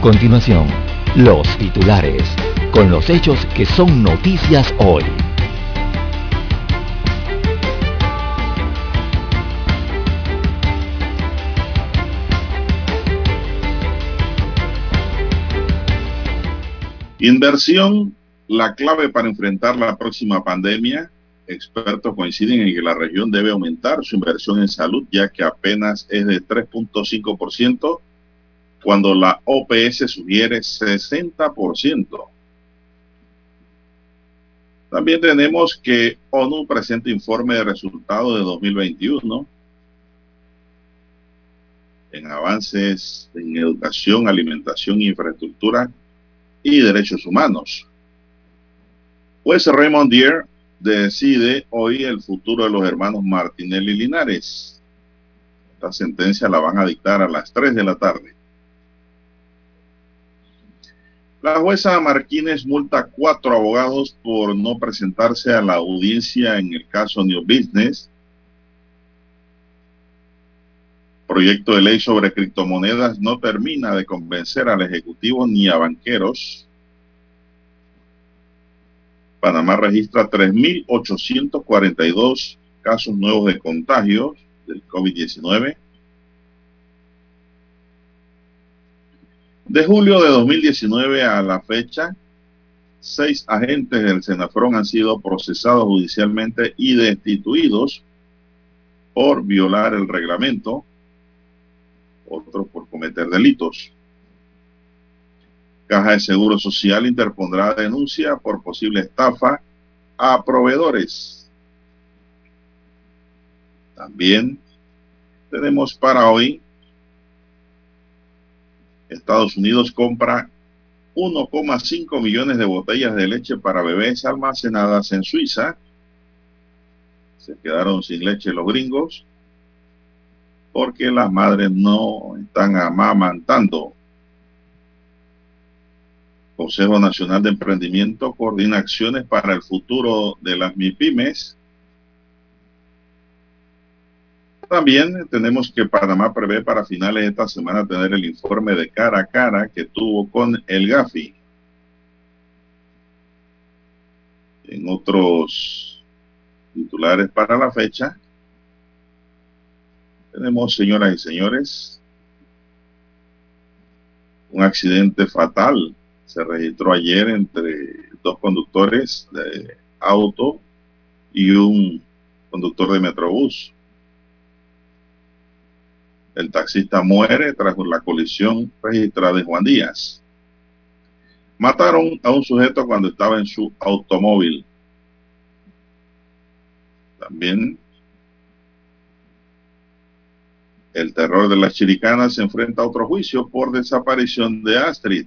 Continuación, los titulares, con los hechos que son noticias hoy. Inversión, la clave para enfrentar la próxima pandemia. Expertos coinciden en que la región debe aumentar su inversión en salud, ya que apenas es de 3.5%, cuando la OPS sugiere 60%. También tenemos que ONU presenta informe de resultados de 2021 en avances en educación, alimentación infraestructura y Derechos Humanos. Pues Raymond Deere decide hoy el futuro de los hermanos Martinelli Linares. Esta sentencia la van a dictar a las 3 de la tarde. La jueza Martínez multa a cuatro abogados por no presentarse a la audiencia en el caso New Business proyecto de ley sobre criptomonedas no termina de convencer al Ejecutivo ni a banqueros. Panamá registra 3.842 casos nuevos de contagios del COVID-19. De julio de 2019 a la fecha, seis agentes del Senafrón han sido procesados judicialmente y destituidos por violar el reglamento otros por cometer delitos. Caja de Seguro Social interpondrá denuncia por posible estafa a proveedores. También tenemos para hoy, Estados Unidos compra 1,5 millones de botellas de leche para bebés almacenadas en Suiza. Se quedaron sin leche los gringos porque las madres no están amamantando. Consejo Nacional de Emprendimiento coordina acciones para el futuro de las MIPIMES. También tenemos que Panamá prevé para finales de esta semana tener el informe de cara a cara que tuvo con el GAFI. En otros titulares para la fecha, tenemos, señoras y señores, un accidente fatal. Se registró ayer entre dos conductores de auto y un conductor de metrobús. El taxista muere tras la colisión registrada en Juan Díaz. Mataron a un sujeto cuando estaba en su automóvil. También El terror de las chiricanas se enfrenta a otro juicio por desaparición de Astrid.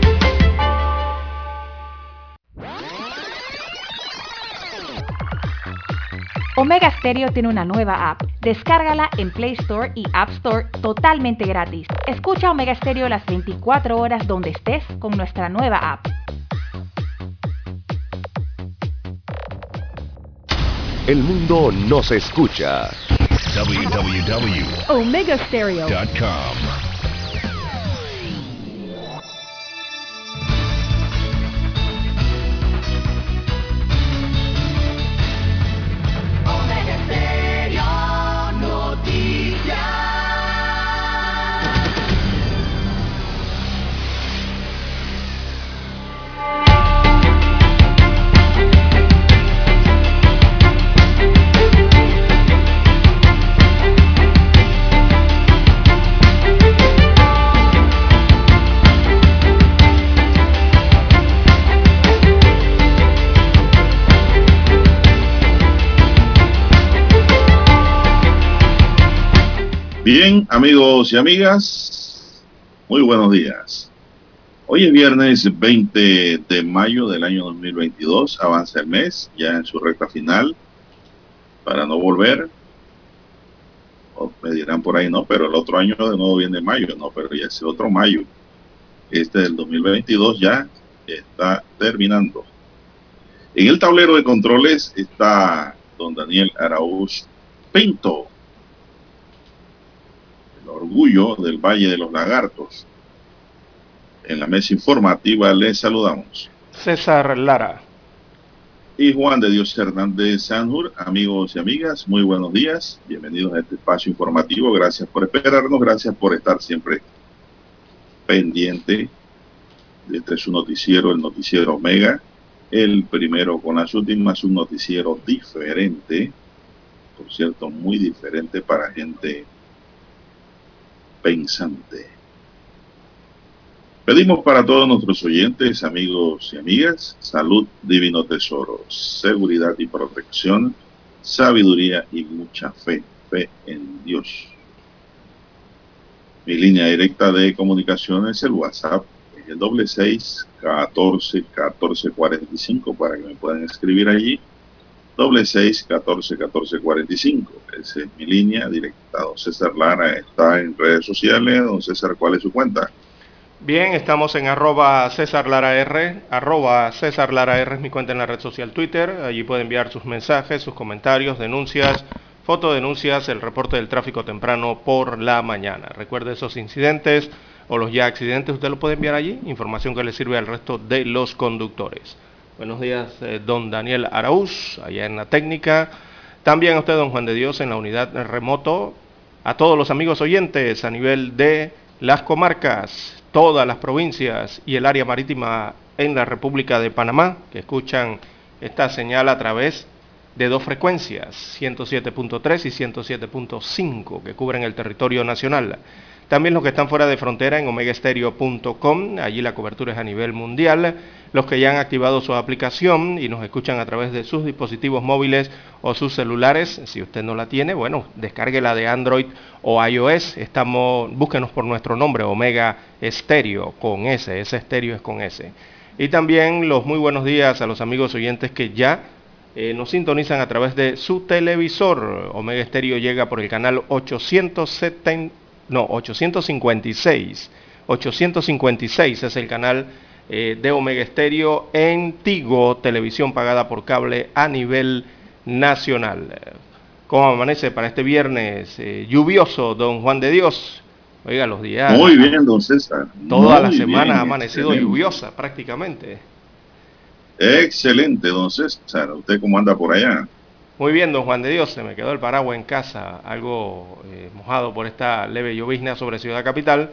Omega Stereo tiene una nueva app. Descárgala en Play Store y App Store totalmente gratis. Escucha Omega Stereo las 24 horas donde estés con nuestra nueva app. El mundo nos escucha. www.omegastereo.com Bien, amigos y amigas, muy buenos días. Hoy es viernes 20 de mayo del año 2022, avanza el mes, ya en su recta final, para no volver. Me dirán por ahí, no, pero el otro año de nuevo viene mayo, no, pero ya es otro mayo. Este del 2022 ya está terminando. En el tablero de controles está don Daniel Araúz Pinto, orgullo del Valle de los Lagartos. En la mesa informativa les saludamos. César Lara. Y Juan de Dios Hernández Sanjur, amigos y amigas, muy buenos días. Bienvenidos a este espacio informativo. Gracias por esperarnos, gracias por estar siempre pendiente. Este es su noticiero, el noticiero Omega, el primero con las últimas, un noticiero diferente, por cierto, muy diferente para gente pensante. Pedimos para todos nuestros oyentes, amigos y amigas, salud, divino tesoro, seguridad y protección, sabiduría y mucha fe, fe en Dios. Mi línea directa de comunicación es el WhatsApp, el doble seis catorce catorce cuarenta y cinco para que me puedan escribir allí. Doble seis catorce catorce cuarenta y cinco. Esa es mi línea directa. Don César Lara está en redes sociales. Don César, ¿cuál es su cuenta? Bien, estamos en arroba César Lara R, arroba César Lara R es mi cuenta en la red social Twitter, allí puede enviar sus mensajes, sus comentarios, denuncias, fotodenuncias, el reporte del tráfico temprano por la mañana. Recuerde esos incidentes o los ya accidentes, usted lo puede enviar allí, información que le sirve al resto de los conductores. Buenos días, eh, don Daniel Araúz, allá en la técnica. También a usted, don Juan de Dios, en la unidad remoto. A todos los amigos oyentes a nivel de las comarcas, todas las provincias y el área marítima en la República de Panamá, que escuchan esta señal a través de dos frecuencias, 107.3 y 107.5, que cubren el territorio nacional. También los que están fuera de frontera en omegastereo.com, allí la cobertura es a nivel mundial. Los que ya han activado su aplicación y nos escuchan a través de sus dispositivos móviles o sus celulares, si usted no la tiene, bueno, descárguela de Android o iOS. Estamos, búsquenos por nuestro nombre, Omega Stereo, con S, ese estéreo es con S. Y también los muy buenos días a los amigos oyentes que ya eh, nos sintonizan a través de su televisor. Omega Stereo llega por el canal 870 no, 856. 856 es el canal eh, de Omega Estéreo en Tigo, televisión pagada por cable a nivel nacional. ¿Cómo amanece para este viernes eh, lluvioso, don Juan de Dios? Oiga, los días. Muy bien, don César. Toda la semana ha amanecido lluviosa prácticamente. Excelente, don César. ¿Usted cómo anda por allá? Muy bien, don Juan de Dios, se me quedó el paraguas en casa, algo eh, mojado por esta leve llovizna sobre Ciudad Capital,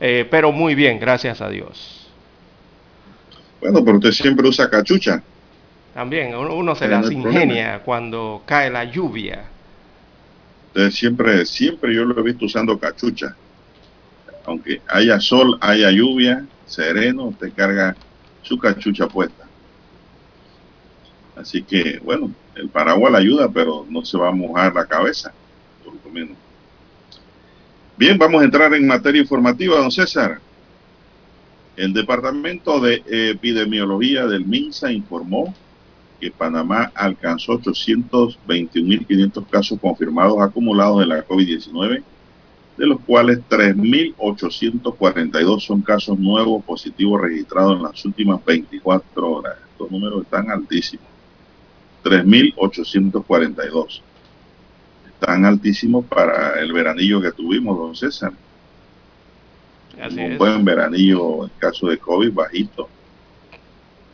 eh, pero muy bien, gracias a Dios. Bueno, pero usted siempre usa cachucha. También, uno, se las ingenia cuando cae la lluvia. Usted siempre, siempre yo lo he visto usando cachucha. Aunque haya sol, haya lluvia, sereno, usted carga su cachucha puesta. Así que, bueno, el paraguas la ayuda, pero no se va a mojar la cabeza, por lo menos. Bien, vamos a entrar en materia informativa, don César. El Departamento de Epidemiología del MINSA informó que Panamá alcanzó 821.500 casos confirmados acumulados de la COVID-19, de los cuales 3.842 son casos nuevos positivos registrados en las últimas 24 horas. Estos números están altísimos. 3.842. Están altísimos para el veranillo que tuvimos, don César. un buen veranillo en caso de COVID, bajito.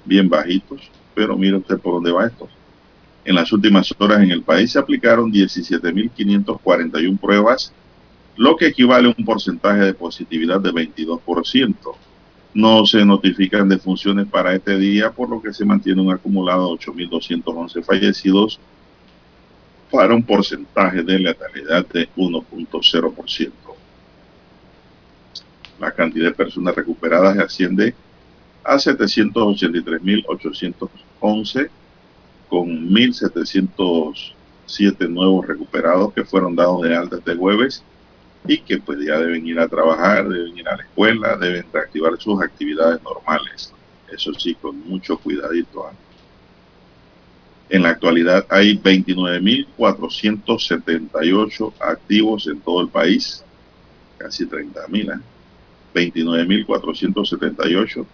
Bien bajitos. Pero mire usted por dónde va esto. En las últimas horas en el país se aplicaron 17.541 pruebas, lo que equivale a un porcentaje de positividad de 22%. No se notifican defunciones para este día, por lo que se mantiene un acumulado de 8.211 fallecidos para un porcentaje de letalidad de 1.0%. La cantidad de personas recuperadas asciende a 783.811 con 1.707 nuevos recuperados que fueron dados de alta este jueves y que pues ya deben ir a trabajar, deben ir a la escuela, deben reactivar sus actividades normales. Eso sí, con mucho cuidadito. ¿ah? En la actualidad hay 29.478 activos en todo el país, casi 30.000, ¿eh? 29.478,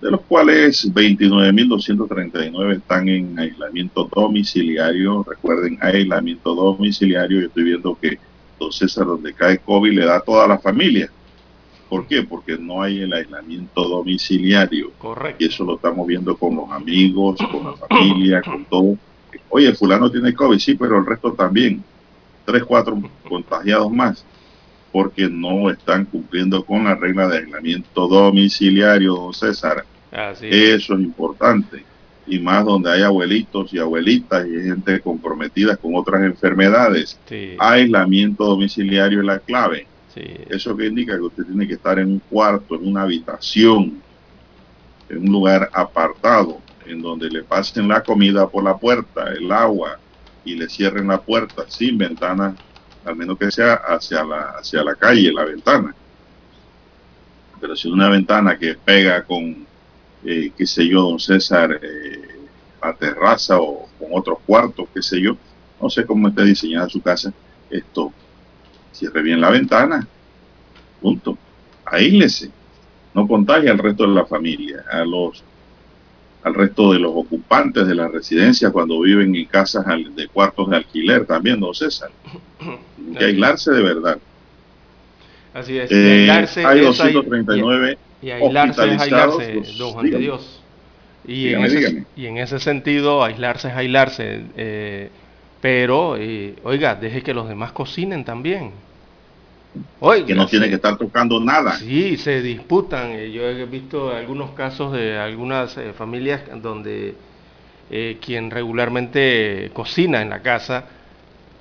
de los cuales 29.239 están en aislamiento domiciliario. Recuerden, aislamiento domiciliario. Yo estoy viendo que don César, donde cae COVID, le da a toda la familia. ¿Por qué? Porque no hay el aislamiento domiciliario. Correcto. Y eso lo estamos viendo con los amigos, con la familia, con todo. Oye, fulano tiene COVID, sí, pero el resto también. Tres, cuatro contagiados más. Porque no están cumpliendo con la regla de aislamiento domiciliario, don César. Así es. Eso es importante. Y más donde hay abuelitos y abuelitas y gente comprometida con otras enfermedades. Sí, Aislamiento domiciliario es la clave. sí. Eso que indica que usted tiene que estar en un cuarto, en una habitación, en un lugar apartado, en donde le pasen la comida por la puerta, el agua, y le cierren la puerta sin ventana, al menos que sea hacia la, hacia la calle, la ventana. Pero si una ventana que pega con, eh, qué sé yo, don César, eh, la terraza o con otros cuartos, qué sé yo, no sé cómo esté diseñada su casa, esto, cierre bien la ventana, punto. Aíslese, no contagie al resto de la familia, a los al resto de los ocupantes de la residencia cuando viven en casas de cuartos de alquiler también, don César. Hay que aislarse de verdad. Así es. Eh, aislarse hay es ahí- 239 Y aislarse es aislarse, pues, don Juan de. Dios. Y, Dígame, en ese, dígame. y en ese sentido, aislarse es aislarse. eh, pero, eh, oiga, deje que los demás cocinen también. Oiga, que no tiene que estar tocando nada. Sí, se disputan. eh, Yo he visto algunos casos de algunas eh, familias donde eh, quien regularmente cocina en la casa,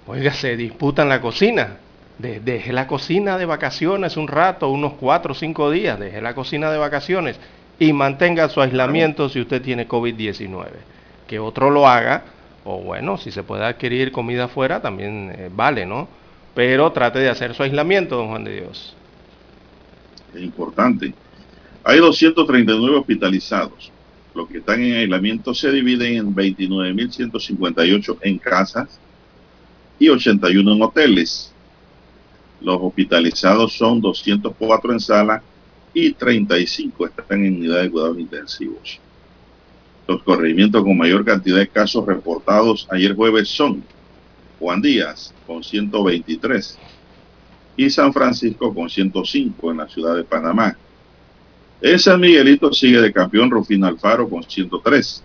oiga, se disputan la cocina. De- deje la cocina de vacaciones un rato, unos cuatro o cinco días, deje la cocina de vacaciones y mantenga su aislamiento si usted tiene COVID-19. Que otro lo haga, o bueno, si se puede adquirir comida afuera, también eh, vale, ¿no? Pero trate de hacer su aislamiento, don Juan de Dios. Es importante. Hay 239 hospitalizados. Los que están en aislamiento se dividen en 29.158 en casas y 81 en hoteles. Los hospitalizados son 204 en sala y 35 están en unidades de cuidados intensivos. Los corregimientos con mayor cantidad de casos reportados ayer jueves son Juan Díaz con 123 y San Francisco con 105 en la ciudad de Panamá. En San Miguelito sigue de campeón Rufino Alfaro con 103.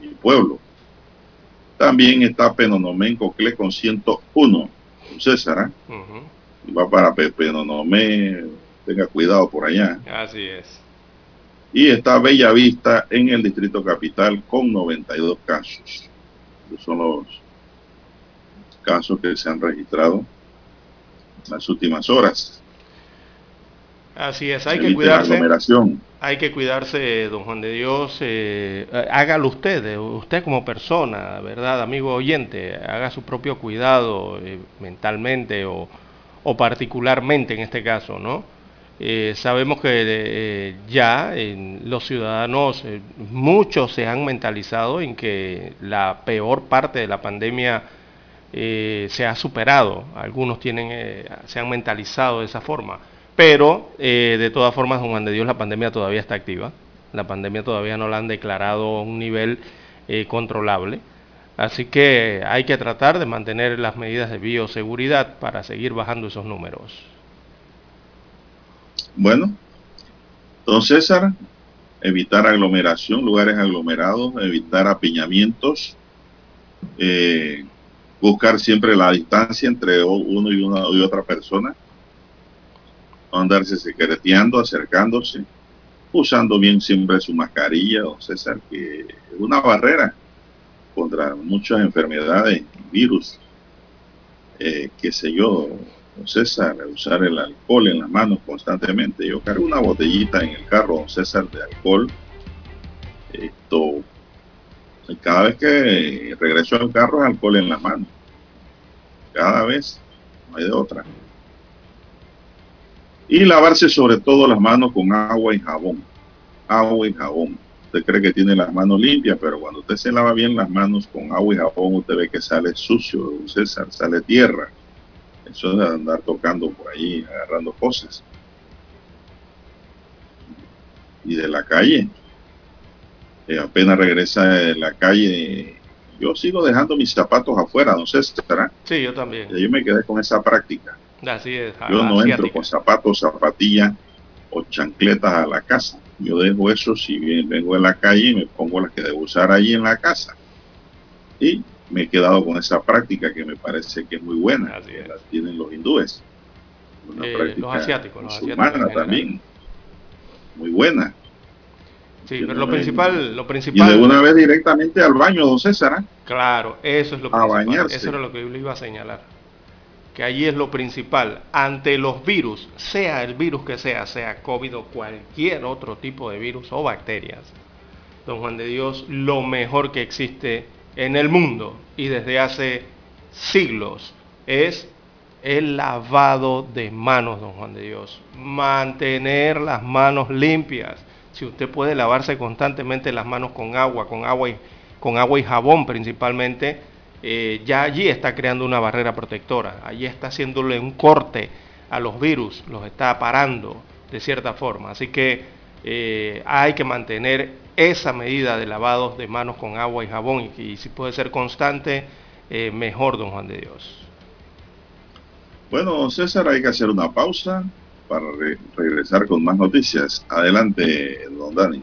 Mi pueblo. También está Penonomé Cocle con 101. César, ¿eh? Va para Pe- Penonomé, tenga cuidado por allá. Así es. Y está Bellavista en el Distrito Capital con 92 casos. Esos son los casos que se han registrado en las últimas horas. Así es, hay que cuidarse. Hay que cuidarse, don Juan de Dios. eh, hágalo usted, eh, usted como persona, ¿verdad, amigo oyente? Haga su propio cuidado eh, mentalmente o, o particularmente en este caso, ¿no? Eh, sabemos que eh, ya en los ciudadanos, muchos se han mentalizado en que la peor parte de la pandemia eh, se ha superado. Algunos tienen, eh, se han mentalizado de esa forma. Pero, eh, de todas formas, Juan de Dios, la pandemia todavía está activa. La pandemia todavía no la han declarado a un nivel eh, controlable. Así que hay que tratar de mantener las medidas de bioseguridad para seguir bajando esos números. Bueno, don César, evitar aglomeración, lugares aglomerados, evitar apiñamientos, eh, buscar siempre la distancia entre uno y una y otra persona, andarse secreteando, acercándose, usando bien siempre su mascarilla, don César, que es una barrera contra muchas enfermedades, virus, eh, qué sé yo, don César, usar el alcohol en las manos constantemente. Yo cargo una botellita en el carro, don César, de alcohol. Esto, cada vez que regreso al carro, alcohol en las manos. Cada vez, no hay de otra. Y lavarse sobre todo las manos con agua y jabón. Agua y jabón. Usted cree que tiene las manos limpias, pero cuando usted se lava bien las manos con agua y jabón, usted ve que sale sucio, César, sale tierra. Eso de andar tocando por ahí, agarrando cosas. Y de la calle. Eh, apenas regresa de la calle. Yo sigo dejando mis zapatos afuera, no sé, ¿estará? Sí, yo también. Yo me quedé con esa práctica. Así es. Yo no entro con zapatos, zapatillas o chancletas a la casa. Yo dejo eso si bien vengo de la calle y me pongo las que debo usar allí en la casa. Y me he quedado con esa práctica que me parece que es muy buena. Así es. La tienen los hindúes. Una Eh, práctica los asiáticos, los asiáticos también. Muy buena. Sí, Yo pero no lo principal, lo Y principal. de una vez directamente al baño, don César. ¿ah? Claro, eso es lo A principal. bañarse. Eso era lo que yo le iba a señalar. Allí es lo principal. Ante los virus, sea el virus que sea, sea COVID o cualquier otro tipo de virus o bacterias, don Juan de Dios, lo mejor que existe en el mundo y desde hace siglos es el lavado de manos, don Juan de Dios. Mantener las manos limpias. Si usted puede lavarse constantemente las manos con agua, con agua y, con agua y jabón principalmente, eh, ya allí está creando una barrera protectora. Allí está haciéndole un corte a los virus, los está parando de cierta forma. Así que eh, hay que mantener esa medida de lavados de manos con agua y jabón y, si puede ser constante, eh, mejor, don Juan de Dios. Bueno, César, hay que hacer una pausa para re- regresar con más noticias. Adelante, don Dani.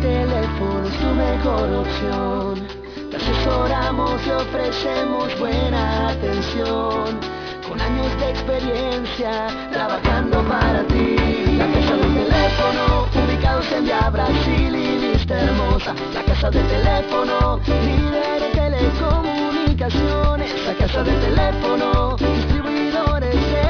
Teléfono es tu mejor opción. Te asesoramos y ofrecemos buena atención. Con años de experiencia, trabajando para ti. La casa del teléfono, ubicados en Via Brasil y Vista Hermosa. La casa del teléfono, líder en telecomunicaciones. La casa del teléfono, distribuidores de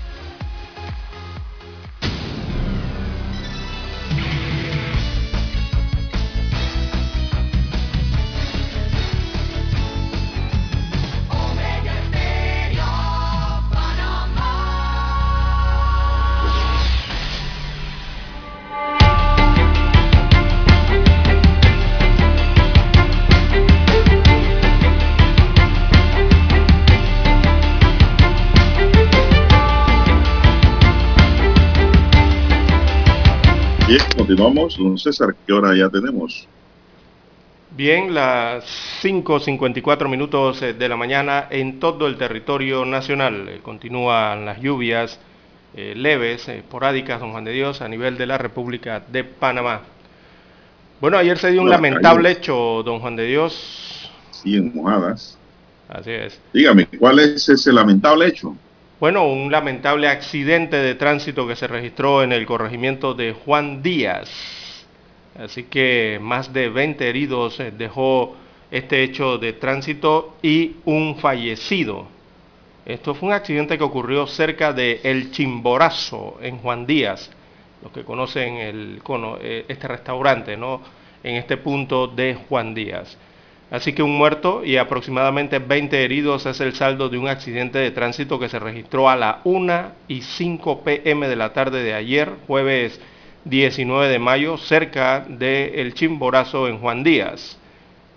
Continuamos. Don César, ¿qué hora ya tenemos? Bien, las 5.54 minutos eh, de la mañana en todo el territorio nacional. Eh, Continúan las lluvias eh, leves, esporádicas, don Juan de Dios, a nivel de la República de Panamá. Bueno, ayer se dio un Las lamentable calles. hecho, don Juan de Dios. Siguen mojadas. Así es. Dígame, ¿cuál es ese lamentable hecho? Bueno, un lamentable accidente de tránsito que se registró en el corregimiento de Juan Díaz. Así que más de 20 heridos eh, dejó este hecho de tránsito y un fallecido. Esto fue un accidente que ocurrió cerca de El Chimborazo, en Juan Díaz, los que conocen el, eh, este restaurante, ¿no? En este punto de Juan Díaz. Así que un muerto y aproximadamente 20 heridos es el saldo de un accidente de tránsito que se registró a la 1 y 5 pm de la tarde de ayer, jueves 19 de mayo, cerca de El Chimborazo en Juan Díaz.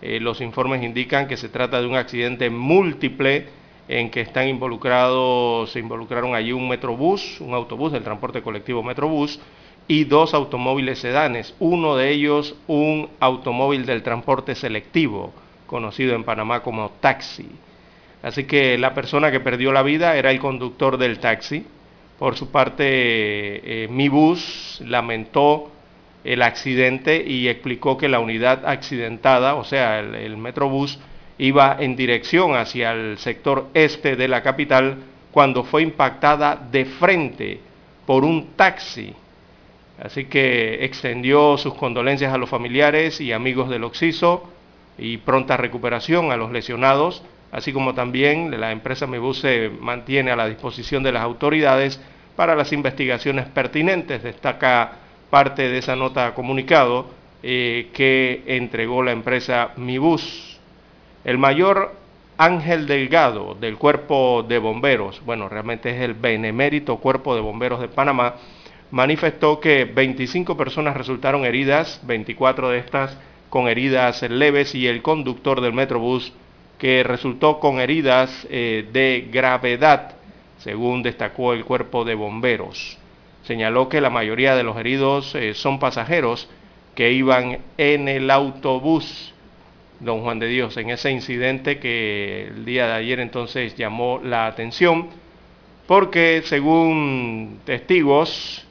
Eh, los informes indican que se trata de un accidente múltiple en que están involucrados, se involucraron allí un metrobús, un autobús del transporte colectivo Metrobús y dos automóviles sedanes, uno de ellos un automóvil del transporte selectivo conocido en Panamá como taxi. Así que la persona que perdió la vida era el conductor del taxi. Por su parte, eh, mi bus lamentó el accidente y explicó que la unidad accidentada, o sea, el, el Metrobús, iba en dirección hacia el sector este de la capital cuando fue impactada de frente por un taxi. Así que extendió sus condolencias a los familiares y amigos del Oxiso y pronta recuperación a los lesionados, así como también la empresa Mebus se mantiene a la disposición de las autoridades para las investigaciones pertinentes. Destaca parte de esa nota comunicado eh, que entregó la empresa Mibus. El mayor Ángel Delgado del Cuerpo de Bomberos, bueno, realmente es el benemérito Cuerpo de Bomberos de Panamá, manifestó que 25 personas resultaron heridas, 24 de estas con heridas leves y el conductor del Metrobús que resultó con heridas eh, de gravedad, según destacó el cuerpo de bomberos. Señaló que la mayoría de los heridos eh, son pasajeros que iban en el autobús, don Juan de Dios, en ese incidente que el día de ayer entonces llamó la atención, porque según testigos,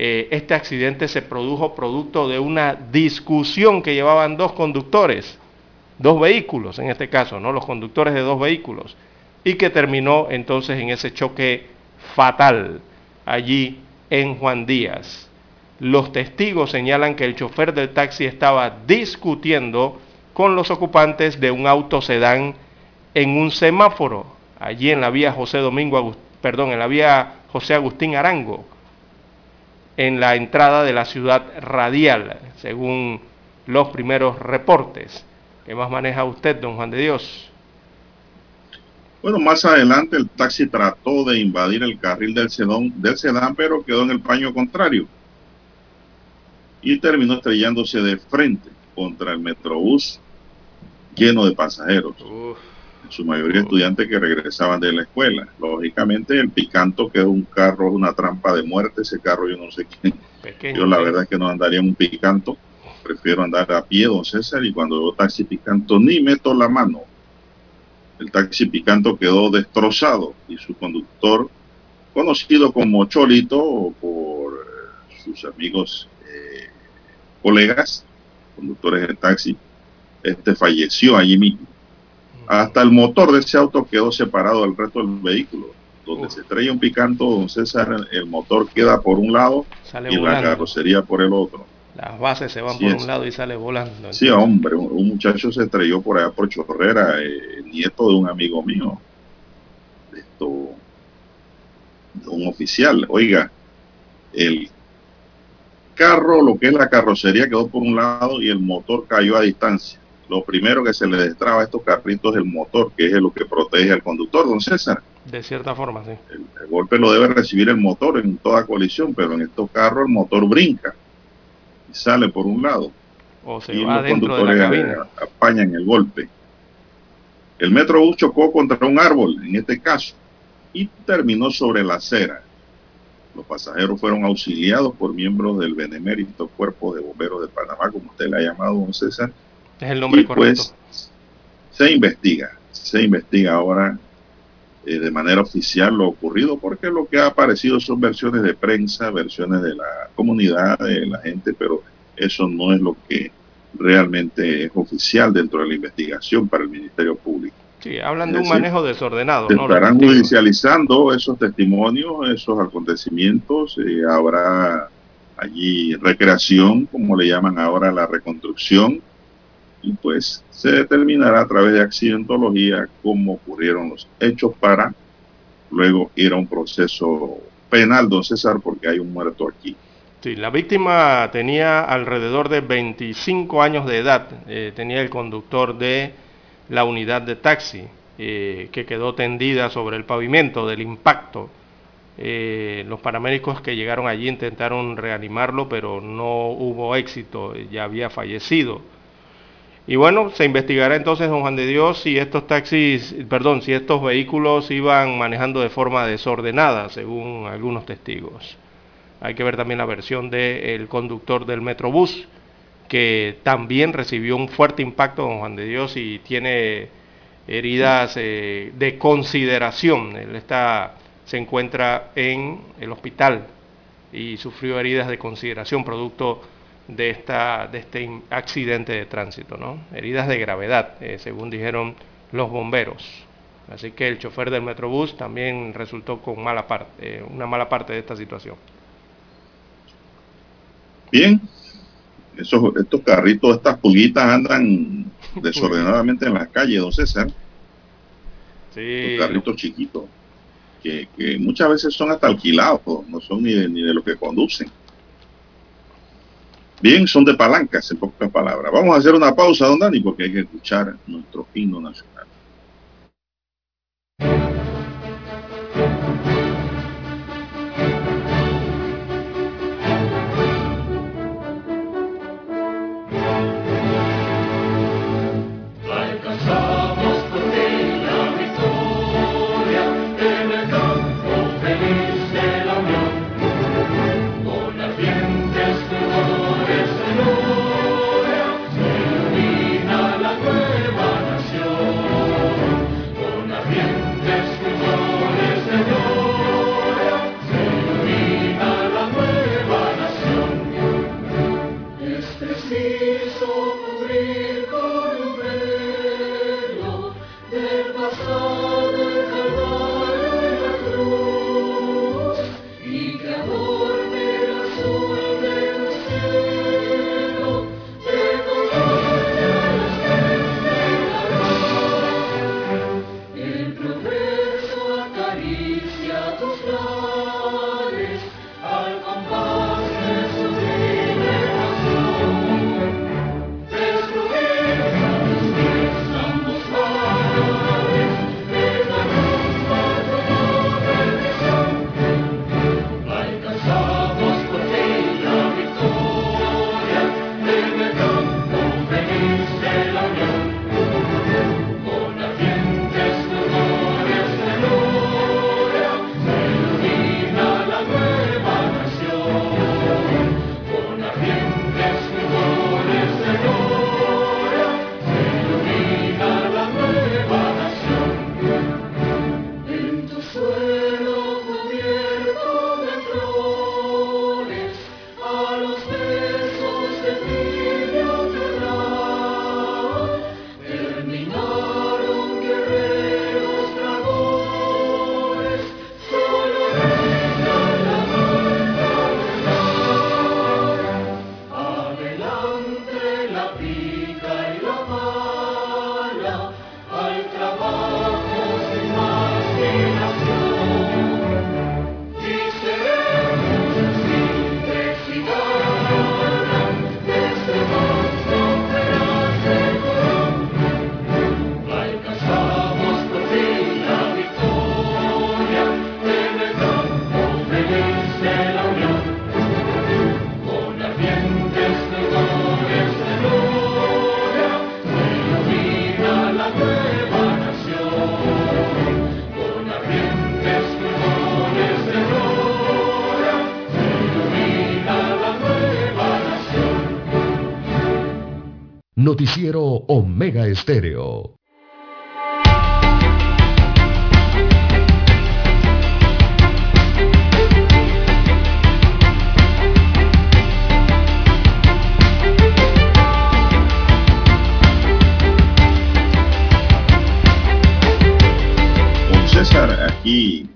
eh, este accidente se produjo producto de una discusión que llevaban dos conductores, dos vehículos en este caso, ¿no? los conductores de dos vehículos, y que terminó entonces en ese choque fatal allí en Juan Díaz. Los testigos señalan que el chofer del taxi estaba discutiendo con los ocupantes de un auto sedán en un semáforo, allí en la vía José Domingo, perdón, en la vía José Agustín Arango en la entrada de la ciudad radial, según los primeros reportes. ¿Qué más maneja usted, don Juan de Dios? Bueno, más adelante el taxi trató de invadir el carril del sedán, del sedán pero quedó en el paño contrario y terminó estrellándose de frente contra el metrobús lleno de pasajeros su mayoría estudiantes que regresaban de la escuela. Lógicamente el Picanto, que es un carro, una trampa de muerte, ese carro yo no sé quién. yo la verdad es que no andaría en un Picanto, prefiero andar a pie, don César, y cuando veo taxi Picanto ni meto la mano. El taxi Picanto quedó destrozado y su conductor, conocido como Cholito por eh, sus amigos, eh, colegas, conductores de taxi, este falleció allí mismo hasta el motor de ese auto quedó separado del resto del vehículo. Donde se estrella un picanto, don César, el motor queda por un lado y la carrocería por el otro. Las bases se van por un lado y sale volando. Sí, hombre, un, muchacho se estrelló por allá por Chorrera, eh, nieto de un amigo mío, esto, de un oficial. Oiga, el carro, lo que es la carrocería quedó por un lado y el motor cayó a distancia lo primero que se le destraba a estos carritos es el motor, que es lo que protege al conductor, don César. De cierta forma, sí. El, golpe lo debe recibir el motor en toda colisión, pero en estos carros el motor brinca y sale por un lado. O se y va los dentro de la apañan el golpe. El Metrobús chocó contra un árbol, en este caso, y terminó sobre la acera. Los pasajeros fueron auxiliados por miembros del benemérito Cuerpo de Bomberos de Panamá, como usted le ha llamado, don César, es el nombre Pues, se investiga, se investiga ahora eh, de manera oficial lo ocurrido, porque lo que ha aparecido son versiones de prensa, versiones de la comunidad, de la gente, pero eso no es lo que realmente es oficial dentro de la investigación para el Ministerio Público. Sí, hablan de un manejo desordenado. Se estarán judicializando esos testimonios, esos acontecimientos. Eh, habrá allí recreación, como le llaman ahora la reconstrucción, y pues se determinará a través de accidentología cómo ocurrieron los hechos para luego ir a un proceso penal, don César, porque hay un muerto aquí. Sí, la víctima tenía alrededor de 25 años de edad, eh, tenía el conductor de la unidad de taxi, eh, que quedó tendida sobre el pavimento del impacto. Eh, los paramédicos que llegaron allí intentaron reanimarlo, pero no hubo éxito, ya había fallecido. Y bueno, se investigará entonces, don Juan de Dios, si estos taxis, perdón, si estos vehículos iban manejando de forma desordenada, según algunos testigos. Hay que ver también la versión del conductor del Metrobús, que también recibió un fuerte impacto, don Juan de Dios, y tiene heridas eh, de consideración. Él está, se encuentra en el hospital y sufrió heridas de consideración producto de, esta, de este accidente de tránsito, ¿no? Heridas de gravedad, eh, según dijeron los bomberos. Así que el chofer del Metrobús también resultó con mala parte, eh, una mala parte de esta situación. Bien, esos, estos carritos, estas pulguitas andan desordenadamente en las calles, don César. Sí. carritos chiquitos, que, que, muchas veces son hasta alquilados, no son ni de, ni de los que conducen. Bien, son de palancas, en pocas palabras. Vamos a hacer una pausa, don Dani, porque hay que escuchar nuestro himno nacional. Noticiero Omega Estéreo. Con César, aquí,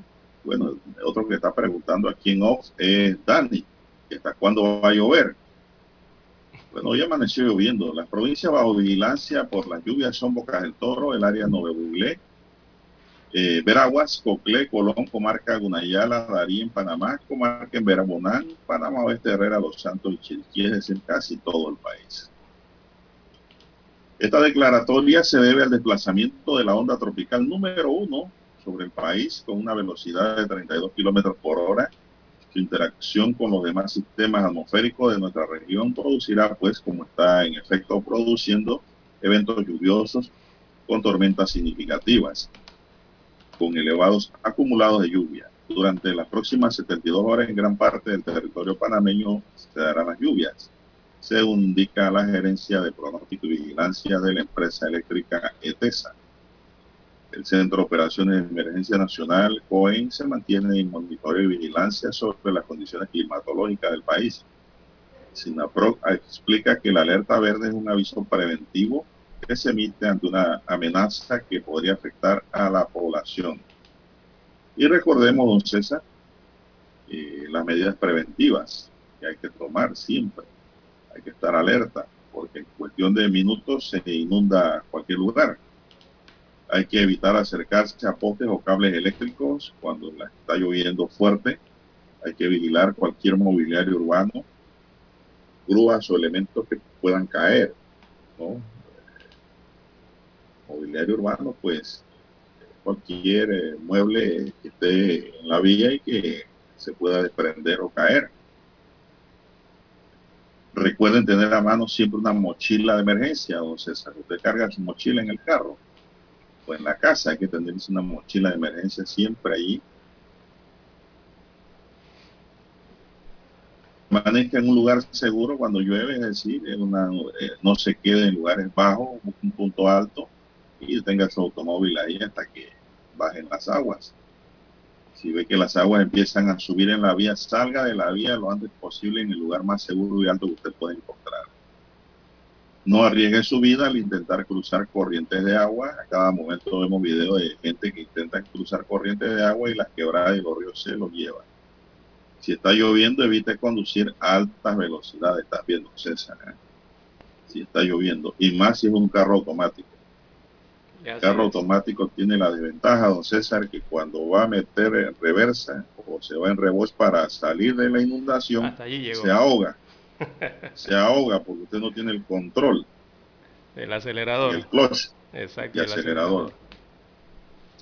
bueno, otro que está preguntando aquí en off es Dani, está cuándo va a llover. Bueno, hoy amaneció lloviendo. Las provincias bajo vigilancia por las lluvias son Bocas del Toro, el área Nove eh, Veraguas, Coclé, Colón, Comarca Gunayala, Darí en Panamá, Comarca en Verabonán, Panamá Oeste, Herrera, Los Santos y Chiriquí, decir, casi todo el país. Esta declaratoria se debe al desplazamiento de la onda tropical número uno sobre el país con una velocidad de 32 kilómetros por hora. Su interacción con los demás sistemas atmosféricos de nuestra región producirá, pues, como está en efecto produciendo, eventos lluviosos con tormentas significativas con elevados acumulados de lluvia. Durante las próximas 72 horas en gran parte del territorio panameño se darán las lluvias, según indica la gerencia de pronóstico y vigilancia de la empresa eléctrica ETESA. El Centro de Operaciones de Emergencia Nacional, COEN, se mantiene en monitoreo y vigilancia sobre las condiciones climatológicas del país. SINAPROC explica que la alerta verde es un aviso preventivo que se emite ante una amenaza que podría afectar a la población. Y recordemos, don César, eh, las medidas preventivas que hay que tomar siempre. Hay que estar alerta, porque en cuestión de minutos se inunda cualquier lugar. Hay que evitar acercarse a postes o cables eléctricos cuando está lloviendo fuerte. Hay que vigilar cualquier mobiliario urbano, grúas o elementos que puedan caer. ¿no? mobiliario urbano, pues cualquier eh, mueble que esté en la vía y que se pueda desprender o caer. Recuerden tener a mano siempre una mochila de emergencia, don César. Usted carga su mochila en el carro o en la casa, hay que tener una mochila de emergencia siempre ahí. Permanezca en un lugar seguro cuando llueve, es decir, una, eh, no se quede en lugares bajos, un punto alto y tenga su automóvil ahí hasta que bajen las aguas. Si ve que las aguas empiezan a subir en la vía, salga de la vía lo antes posible en el lugar más seguro y alto que usted pueda encontrar. No arriesgue su vida al intentar cruzar corrientes de agua. A cada momento vemos videos de gente que intenta cruzar corrientes de agua y las quebradas y los ríos se los llevan. Si está lloviendo, evite conducir a altas velocidades. Estás viendo, César. ¿eh? Si está lloviendo. Y más si es un carro automático. El carro automático tiene la desventaja, don César, que cuando va a meter en reversa o se va en revés para salir de la inundación, se ahoga. se ahoga porque usted no tiene el control. El acelerador. El clutch. Exacto. El acelerador.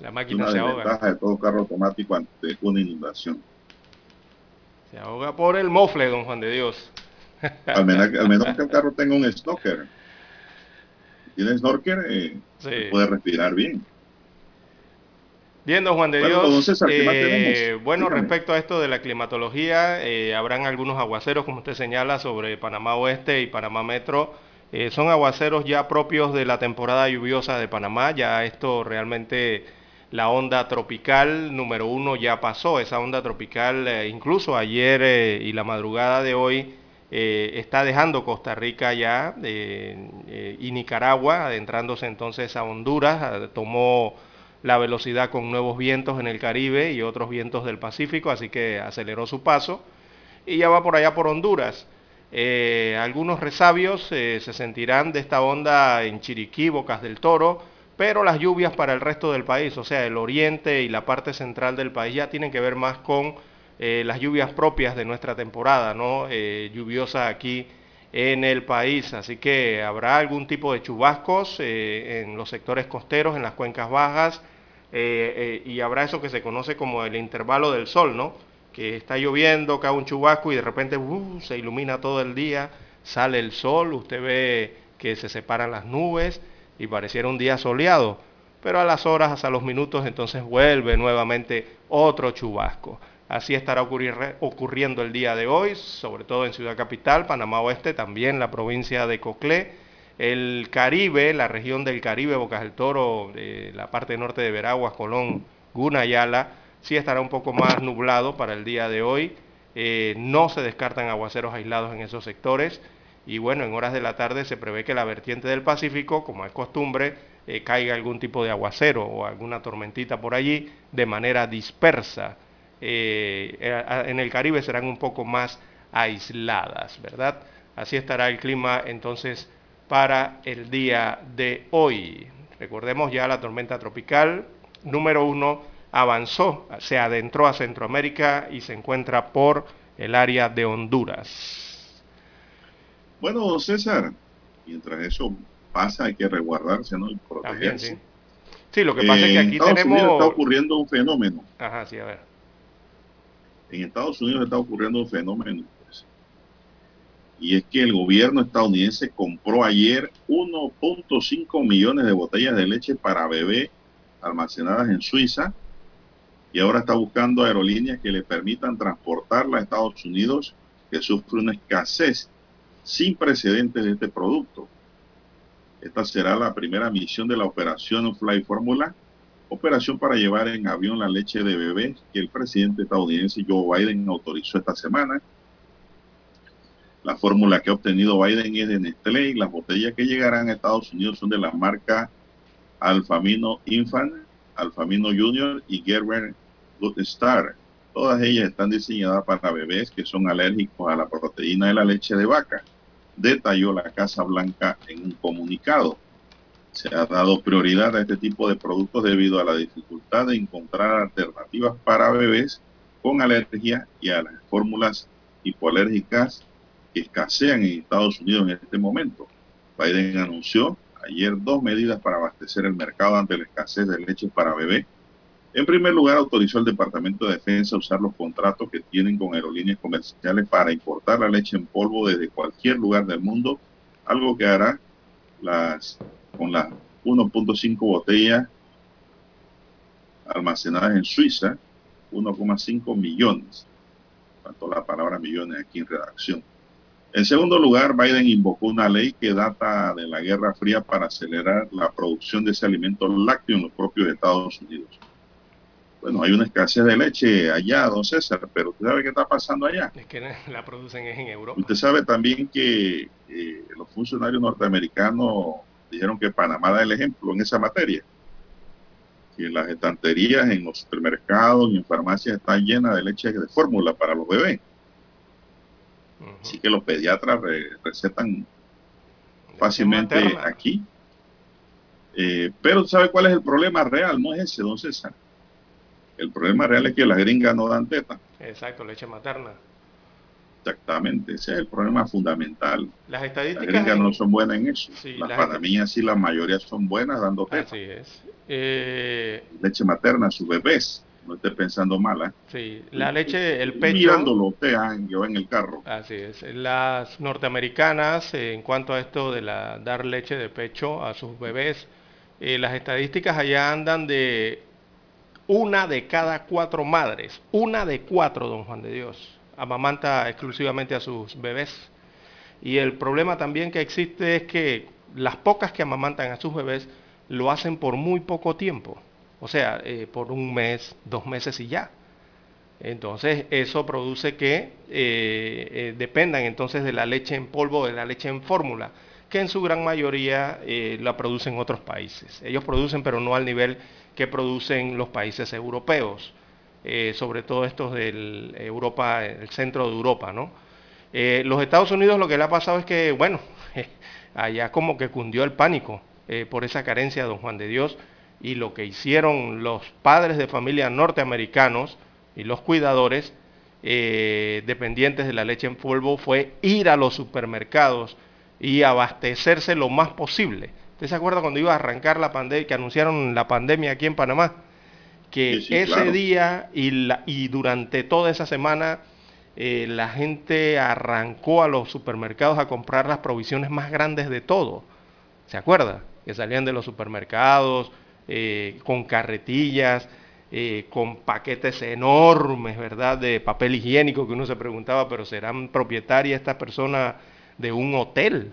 La máquina una se ahoga. desventaja de todo carro automático ante una inundación. Se ahoga por el mofle, don Juan de Dios. al, menos, al menos que el carro tenga un snorkel. Tiene snorkel, eh, Sí. puede respirar bien. Bien, don Juan de Bueno, Dios. don César, ¿qué más eh, bueno, Dígame. respecto a esto de la climatología, eh, habrán algunos aguaceros, como usted señala, sobre Panamá Oeste y Panamá Metro. Eh, son aguaceros ya propios de la temporada lluviosa de Panamá. Ya esto realmente, la onda tropical número uno ya pasó. Esa onda tropical, incluso ayer y la madrugada de hoy, está dejando Costa Rica ya y Nicaragua, adentrándose entonces a Honduras. Ah, Tomó la velocidad con nuevos vientos en el Caribe y otros vientos del Pacífico, así que aceleró su paso y ya va por allá por Honduras. Eh, algunos resabios eh, se sentirán de esta onda en Chiriquí, Bocas del Toro, pero las lluvias para el resto del país, o sea, el oriente y la parte central del país ya tienen que ver más con eh, las lluvias propias de nuestra temporada, ¿no? Lluviosa aquí en el país, así que habrá algún tipo de chubascos en los sectores costeros, en las cuencas bajas, eh, eh, y habrá eso que se conoce como el intervalo del sol, ¿no? Que está lloviendo, cae un chubasco y de repente uh, se ilumina todo el día, sale el sol, usted ve que se separan las nubes y pareciera un día soleado, pero a las horas, hasta los minutos, entonces vuelve nuevamente otro chubasco. Así estará ocurriendo el día de hoy, sobre todo en Ciudad Capital, Panamá Oeste, también la provincia de Coclé, el Caribe, la región del Caribe, Bocas del Toro, eh, la parte norte de Veraguas, Colón, Gunayala, sí estará un poco más nublado para el día de hoy. Eh, no se descartan aguaceros aislados en esos sectores. Y bueno, en horas de la tarde se prevé que la vertiente del Pacífico, como es costumbre, eh, caiga algún tipo de aguacero o alguna tormentita por allí de manera dispersa. En el Caribe serán un poco más aisladas, ¿verdad? Así estará el clima entonces para el día de hoy. Recordemos ya la tormenta tropical número uno avanzó, se adentró a Centroamérica y se encuentra por el área de Honduras. Bueno, César, mientras eso pasa hay que resguardarse, ¿no? Y protegerse. sí. lo que pasa es que aquí Estados tenemos... Unidos está ocurriendo un fenómeno. Ajá, sí, a ver. En Estados Unidos está ocurriendo un fenómeno. Y es que el gobierno estadounidense compró ayer 1.5 millones de botellas de leche para bebé almacenadas en Suiza y ahora está buscando aerolíneas que le permitan transportarla a Estados Unidos, que sufre una escasez sin precedentes de este producto. Esta será la primera misión de la operación Fly Formula, operación para llevar en avión la leche de bebé que el presidente estadounidense Joe Biden autorizó esta semana. La fórmula que ha obtenido Biden es de Nestlé y las botellas que llegarán a Estados Unidos son de la marca Alfamino Infant, Alfamino Junior y Gerber Good Star. Todas ellas están diseñadas para bebés que son alérgicos a la proteína de la leche de vaca, detalló la Casa Blanca en un comunicado. Se ha dado prioridad a este tipo de productos debido a la dificultad de encontrar alternativas para bebés con alergia y a las fórmulas hipoalérgicas que escasean en Estados Unidos en este momento. Biden anunció ayer dos medidas para abastecer el mercado ante la escasez de leche para bebé. En primer lugar, autorizó al Departamento de Defensa a usar los contratos que tienen con aerolíneas comerciales para importar la leche en polvo desde cualquier lugar del mundo, algo que hará las, con las 1.5 botellas almacenadas en Suiza, 1,5 millones. Faltó la palabra millones aquí en redacción. En segundo lugar, Biden invocó una ley que data de la Guerra Fría para acelerar la producción de ese alimento lácteo en los propios Estados Unidos. Bueno, hay una escasez de leche allá, don César, pero ¿usted sabe qué está pasando allá? Es que la producen en Europa. Usted sabe también que eh, los funcionarios norteamericanos dijeron que Panamá da el ejemplo en esa materia. Que las estanterías en los supermercados y en farmacias están llenas de leche de fórmula para los bebés. Así que los pediatras recetan fácilmente aquí. Eh, pero ¿sabe cuál es el problema real? No es ese, don César. El problema real es que las gringas no dan teta. Exacto, leche materna. Exactamente, ese es el problema fundamental. Las estadísticas. Las gringas no son buenas en eso. las, panameñas sí, la mayoría son buenas dando teta. Así es. Eh... Leche materna, sus bebés no esté pensando mala. Sí, la leche, el pecho. Mirándolo usted yo en el carro. Así es. Las norteamericanas, eh, en cuanto a esto de la, dar leche de pecho a sus bebés, eh, las estadísticas allá andan de una de cada cuatro madres, una de cuatro, don Juan de Dios, amamanta exclusivamente a sus bebés. Y el problema también que existe es que las pocas que amamantan a sus bebés lo hacen por muy poco tiempo. O sea, eh, por un mes, dos meses y ya. Entonces, eso produce que eh, eh, dependan entonces de la leche en polvo, de la leche en fórmula, que en su gran mayoría la producen otros países. Ellos producen, pero no al nivel que producen los países europeos, sobre todo estos del Europa, el centro de Europa, ¿no? los Estados Unidos lo que le ha pasado es que, bueno, allá como que cundió el pánico por esa carencia don Juan de Dios y lo que hicieron los padres de familia norteamericanos y los cuidadores eh, dependientes de la leche en polvo fue ir a los supermercados y abastecerse lo más posible. ¿Usted se acuerda cuando iba a arrancar la pandemia, que anunciaron la pandemia aquí en Panamá? Que ese día y, y, durante toda esa semana eh, la gente arrancó a los supermercados a comprar las provisiones más grandes de todo. ¿Se acuerda? Que salían de los supermercados, eh, con carretillas, eh, con paquetes enormes, ¿verdad?, de papel higiénico que uno se preguntaba, pero ¿serán propietarias estas personas de un hotel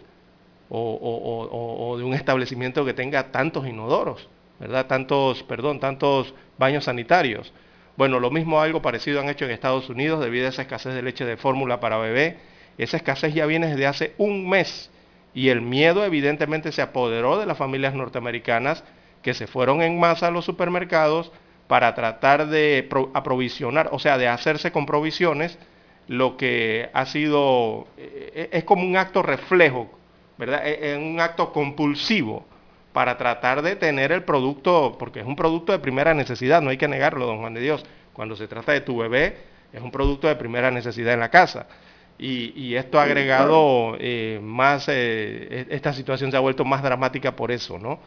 o, de un establecimiento que tenga tantos inodoros, ¿verdad?, tantos, perdón, tantos baños sanitarios. Bueno, lo mismo, algo parecido han hecho en Estados Unidos debido a esa escasez de leche de fórmula para bebé. Esa escasez ya viene desde hace un mes y el miedo evidentemente se apoderó de las familias norteamericanas que se fueron en masa a los supermercados para tratar de aprovisionar, o sea, de hacerse con provisiones, lo que ha sido, eh, es como un acto reflejo, ¿verdad? Es un acto compulsivo para tratar de tener el producto, porque es un producto de primera necesidad, no hay que negarlo, don Juan de Dios. Cuando se trata de tu bebé, es un producto de primera necesidad en la casa. Y, esto ha agregado eh, más, eh, e, esta situación se ha vuelto más dramática por eso, ¿no?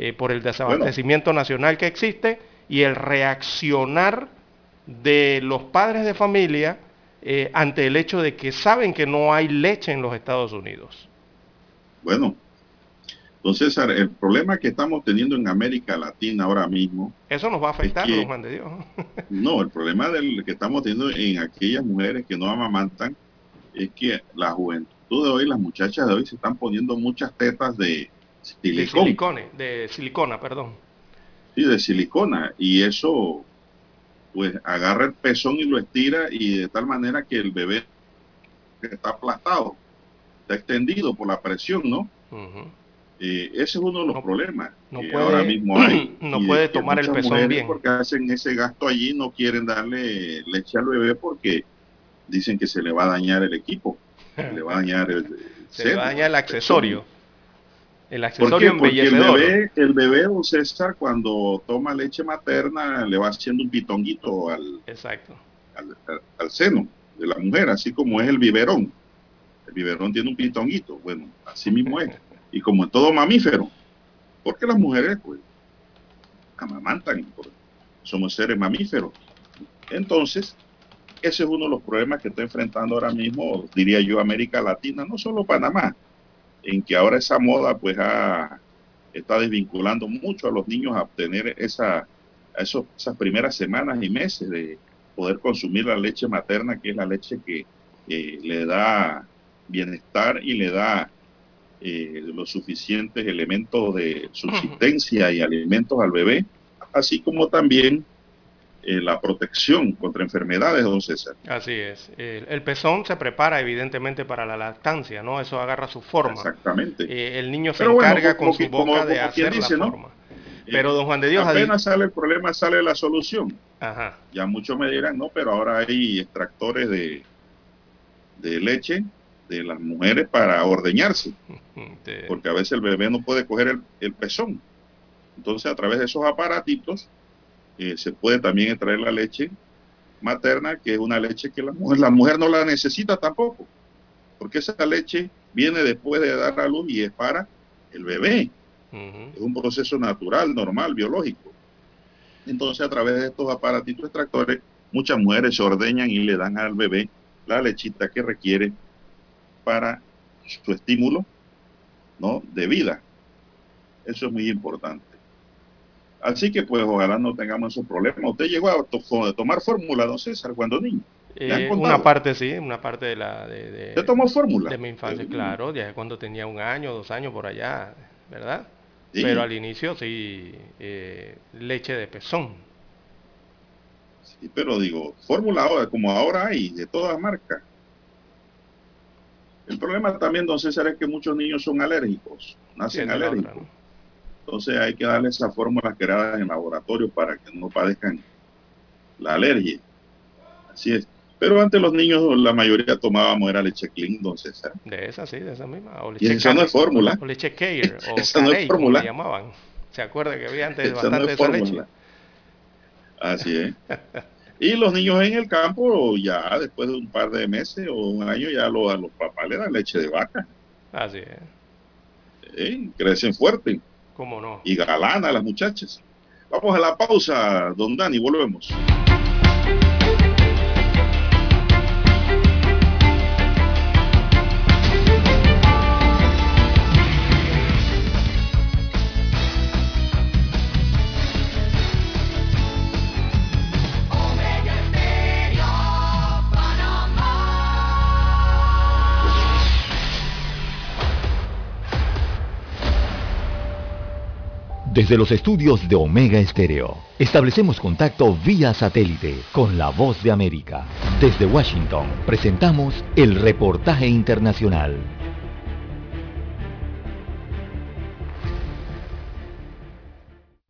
Eh, por el desabastecimiento nacional que existe y el reaccionar de los padres de familia ante el hecho de que saben que no hay leche en los Estados Unidos. Bueno, entonces el problema que estamos teniendo en América Latina ahora mismo... Eso nos va a afectar, Juan de Dios. no, el problema del que estamos teniendo en aquellas mujeres que no amamantan es que la juventud de hoy, las muchachas de hoy se están poniendo muchas tetas de silicona. De silicona, perdón. Sí, de silicona. Y eso, pues, agarra el pezón y lo estira y de tal manera que el bebé está aplastado, está extendido por la presión, ¿no? Eh, ese es uno de los problemas no puede, ahora mismo hay. No puede tomar el pezón bien. Porque hacen ese gasto allí, no quieren darle leche al bebé porque dicen que se le va a dañar el equipo, se le va a dañar el, se va a dañar el accesorio. El accesorio. El bebé, el bebé, don César, cuando toma leche materna, le va haciendo un pitonguito al, Exacto. Al, seno de la mujer, así como es el biberón. El biberón tiene un pitonguito, bueno, así mismo es. Y como en todo mamífero, porque las mujeres, pues, amamantan, somos seres mamíferos. Entonces, ese es uno de los problemas que está enfrentando ahora mismo, diría yo, América Latina, no solo Panamá, en que ahora esa moda pues está desvinculando mucho a los niños a obtener esa, esas primeras semanas y meses de poder consumir la leche materna, que es la leche que le da bienestar y le da eh, los suficientes elementos de subsistencia y alimentos al bebé, así como también eh, la protección contra enfermedades, don César. Así es. El, pezón se prepara evidentemente para la lactancia, ¿no? Eso agarra su forma. Exactamente. Eh, el niño se encarga con su boca de hacer la forma. Eh, pero don Juan de Dios... Apenas sale el problema, sale la solución. Ajá. Ya muchos me dirán, no, pero ahora hay extractores de, de leche de las mujeres para ordeñarse. Porque a veces el bebé no puede coger el, el pezón. Entonces, a través de esos aparatitos, eh, se puede también extraer la leche materna, que es una leche que la mujer, la mujer no la necesita tampoco, porque esa leche viene después de dar a luz y es para el bebé. Es un proceso natural, normal, biológico. Entonces, a través de estos aparatitos extractores, muchas mujeres se ordeñan y le dan al bebé la lechita que requiere para su estímulo ¿no? de vida. Eso es muy importante. Así que pues ojalá no tengamos esos problemas. ¿Usted llegó a tomar fórmula, don César, cuando niño? Eh, una parte sí, una parte de la... De, ¿Usted tomó fórmula? De mi infancia, claro, ya cuando tenía un año, dos años por allá, ¿verdad? Pero al inicio sí, eh, leche de pezón. Sí, pero digo, fórmula ahora, como ahora hay, de todas marcas. El problema también, don César, es que muchos niños son alérgicos, nacen alérgicos. Entonces hay que darle esas fórmulas creadas en laboratorio para que no padezcan la alergia. Así es. Pero antes los niños, la mayoría tomábamos era leche clean, entonces. De esa, sí, de esa misma. O leche y esa no es fórmula. O leche o esa no es fórmula. llamaban. ¿Se acuerda que había antes bastante no esa leche? Así es. y los niños en el campo, ya después de un par de meses o un año, ya lo, a los papás le dan leche de vaca. Así es. ¿Eh? Crecen fuerte. ¿Cómo no? Y galana las muchachas. Vamos a la pausa, don Dani, volvemos. Desde los estudios de Omega Estéreo, establecemos contacto vía satélite con la voz de América. Desde Washington, presentamos el reportaje internacional.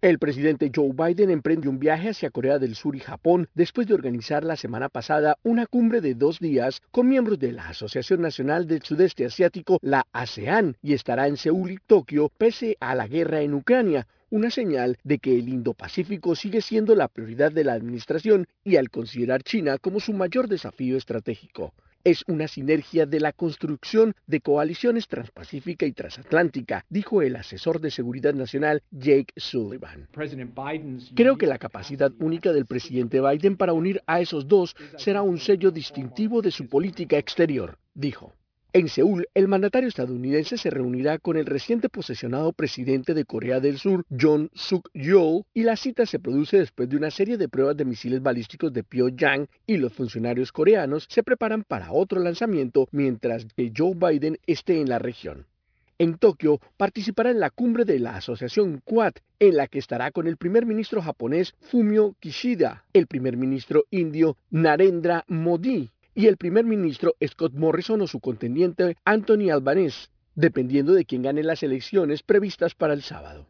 El presidente Joe Biden emprende un viaje hacia Corea del Sur y Japón después de organizar la semana pasada una cumbre de dos días con miembros de la Asociación Nacional del Sudeste Asiático, la ASEAN, y estará en Seúl y Tokio pese a la guerra en Ucrania, una señal de que el Indo-Pacífico sigue siendo la prioridad de la administración y al considerar China como su mayor desafío estratégico es una sinergia de la construcción de coaliciones transpacífica y transatlántica, dijo el asesor de seguridad nacional Jake Sullivan. Creo que la capacidad única del presidente Biden para unir a esos dos será un sello distintivo de su política exterior, dijo. En Seúl, el mandatario estadounidense se reunirá con el reciente posesionado presidente de Corea del Sur, John Suk-yeol, y la cita se produce después de una serie de pruebas de misiles balísticos de Pyongyang y los funcionarios coreanos se preparan para otro lanzamiento mientras que Joe Biden esté en la región. En Tokio participará en la cumbre de la Asociación Quad, en la que estará con el primer ministro japonés Fumio Kishida, el primer ministro indio Narendra Modi y el primer ministro Scott Morrison o su contendiente Anthony Albanese, dependiendo de quién gane las elecciones previstas para el sábado.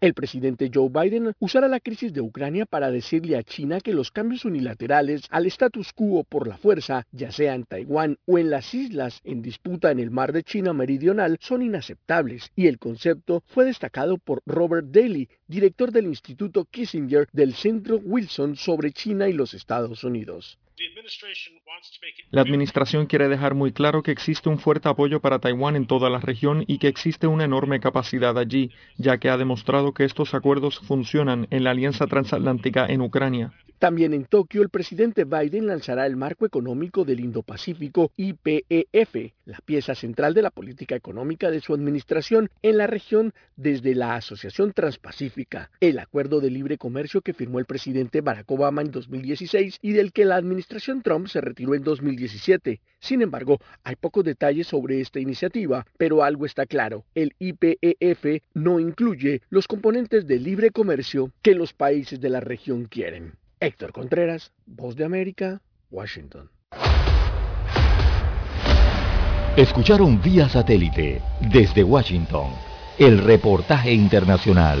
El presidente Joe Biden usará la crisis de Ucrania para decirle a China que los cambios unilaterales al status quo por la fuerza, ya sea en Taiwán o en las islas en disputa en el mar de China Meridional, son inaceptables y el concepto fue destacado por Robert Daly, director del Instituto Kissinger del Centro Wilson sobre China y los Estados Unidos. La administración quiere dejar muy claro que existe un fuerte apoyo para Taiwán en toda la región y que existe una enorme capacidad allí, ya que ha demostrado que estos acuerdos funcionan en la Alianza Transatlántica en Ucrania. También en Tokio, el presidente Biden lanzará el Marco Económico del Indo-Pacífico IPEF, la pieza central de la política económica de su administración en la región desde la Asociación Transpacífica, el acuerdo de libre comercio que firmó el presidente Barack Obama en 2016 y del que la administración Trump se retiró en 2017. Sin embargo, hay pocos detalles sobre esta iniciativa, pero algo está claro, el IPEF no incluye los componentes de libre comercio que los países de la región quieren. Héctor Contreras, Voz de América, Washington. Escucharon vía satélite desde Washington el reportaje internacional.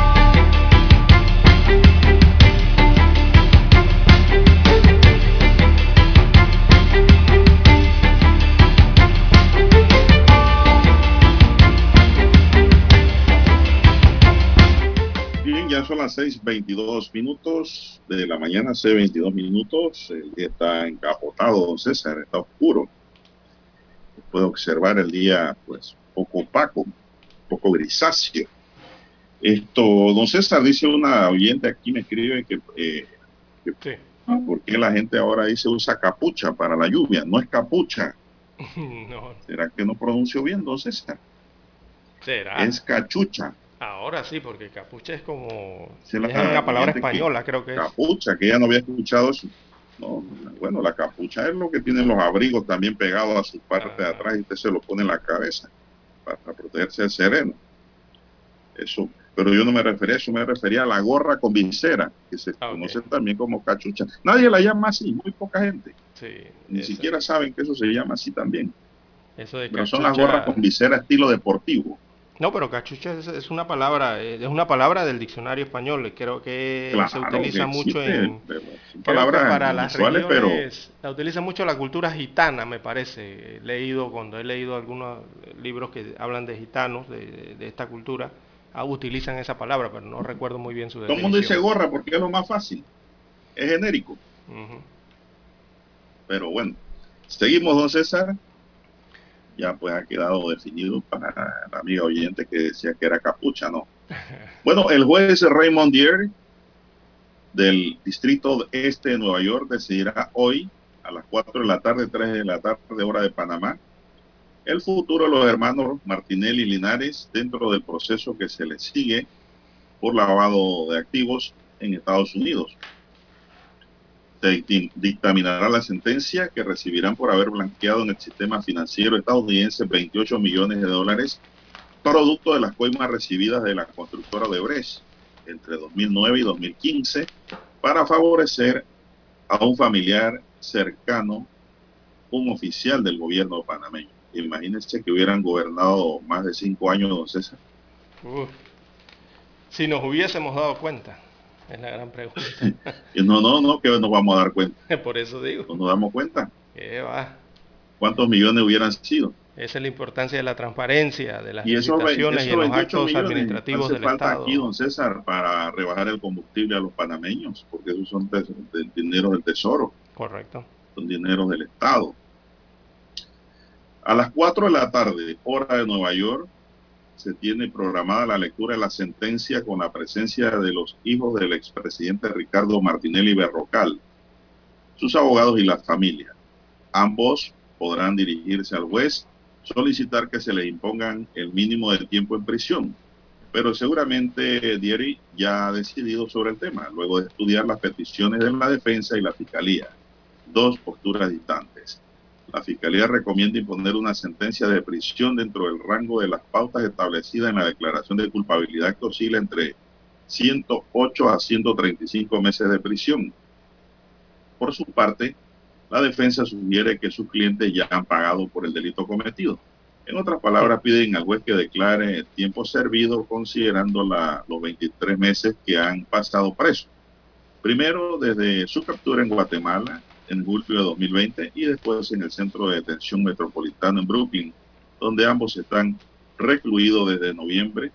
Ya son las 6.22 minutos de la mañana, C22 minutos. El día está encapotado, don César, está oscuro. Puedo observar el día, pues, poco opaco, poco grisáceo. Esto, don César, dice una oyente aquí, me escribe que, eh, ¿por qué la gente ahora dice usa capucha para la lluvia? No es capucha. ¿Será que no pronuncio bien, don César? ¿Será? Es cachucha. Ahora sí, porque capucha es como es una palabra española, creo que es. Capucha, que ya no había escuchado eso. No, bueno, la capucha es lo que tienen los abrigos también pegados a su parte de atrás y usted se lo pone en la cabeza para protegerse del sereno. Eso, pero yo no me refería a eso, me refería a la gorra con visera, que se ah, conoce también como cachucha. Nadie la llama así, muy poca gente. Ni siquiera saben que eso se llama así también. Eso de pero son las gorras con visera estilo deportivo. No, pero cachucha es, una palabra, eh, es una palabra del diccionario español. Creo que se utiliza mucho en palabras para las regiones, pero la utiliza mucho la cultura gitana, me parece. He leído cuando he leído algunos libros que hablan de gitanos de, esta cultura, ah, utilizan esa palabra, pero no recuerdo muy bien su definición. Todo el mundo dice gorra porque es lo más fácil. es genérico. Pero bueno, seguimos, don César. Ya pues ha quedado definido para la amiga oyente que decía que era capucha, ¿no? Bueno, el juez Raymond Dier del Distrito Este de Nueva York decidirá hoy a las 4 de la tarde, 3 de la tarde, hora de Panamá, el futuro de los hermanos Martinelli y Linares dentro del proceso que se les sigue por lavado de activos en Estados Unidos. Dictaminará la sentencia que recibirán por haber blanqueado en el sistema financiero estadounidense 28 millones de dólares, producto de las coimas recibidas de la constructora de Brecht entre 2009 y 2015 para favorecer a un familiar cercano, un oficial del gobierno panameño. Imagínense que hubieran gobernado más de cinco años, don César. si nos hubiésemos dado cuenta, es la gran pregunta. no, no, no, que nos vamos a dar cuenta. Por eso digo. No nos damos cuenta. ¿Qué va? ¿Cuántos millones hubieran sido? Esa es la importancia de la transparencia, de las y licitaciones y los actos administrativos del falta aquí, don César, para rebajar el combustible a los panameños, porque esos son de, dinero del Tesoro. Correcto. Son dineros del Estado. A las 4 de la tarde, hora de Nueva York, se tiene programada la lectura de la sentencia con la presencia de los hijos del expresidente Ricardo Martinelli Berrocal, sus abogados y la familia. Ambos podrán dirigirse al juez solicitar que se le impongan el mínimo de tiempo en prisión. Pero seguramente Dieri ya ha decidido sobre el tema, luego de estudiar las peticiones de la defensa y la fiscalía. Dos posturas distantes. La fiscalía recomienda imponer una sentencia de prisión dentro del rango de las pautas establecidas en la declaración de culpabilidad que oscila entre 108 a 135 meses de prisión. Por su parte, la defensa sugiere que sus clientes ya han pagado por el delito cometido. En otras palabras, piden al juez que declare tiempo servido considerando los 23 meses que han pasado presos. Primero desde su captura en Guatemala en julio de 2020 y después en el centro de detención metropolitano en Brooklyn, donde ambos están recluidos desde noviembre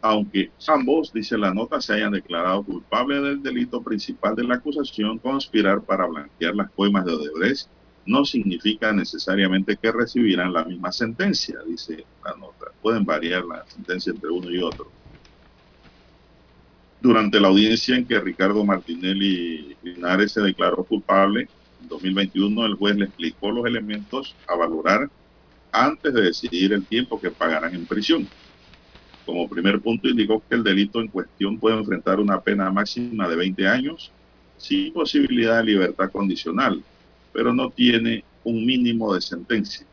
aunque ambos, dice la nota, se hayan declarado culpables del delito principal de la acusación, conspirar para blanquear las coimas de Odebrecht, no significa necesariamente que recibirán la misma sentencia, dice la nota. Pueden variar la sentencia entre uno y otro. Durante la audiencia en que Ricardo Martinelli Linares se declaró culpable, en 2021 el juez le explicó los elementos a valorar antes de decidir el tiempo que pagarán en prisión. Como primer punto indicó que el delito en cuestión puede enfrentar una pena máxima de 20 años sin posibilidad de libertad condicional, pero no tiene un mínimo de sentencia.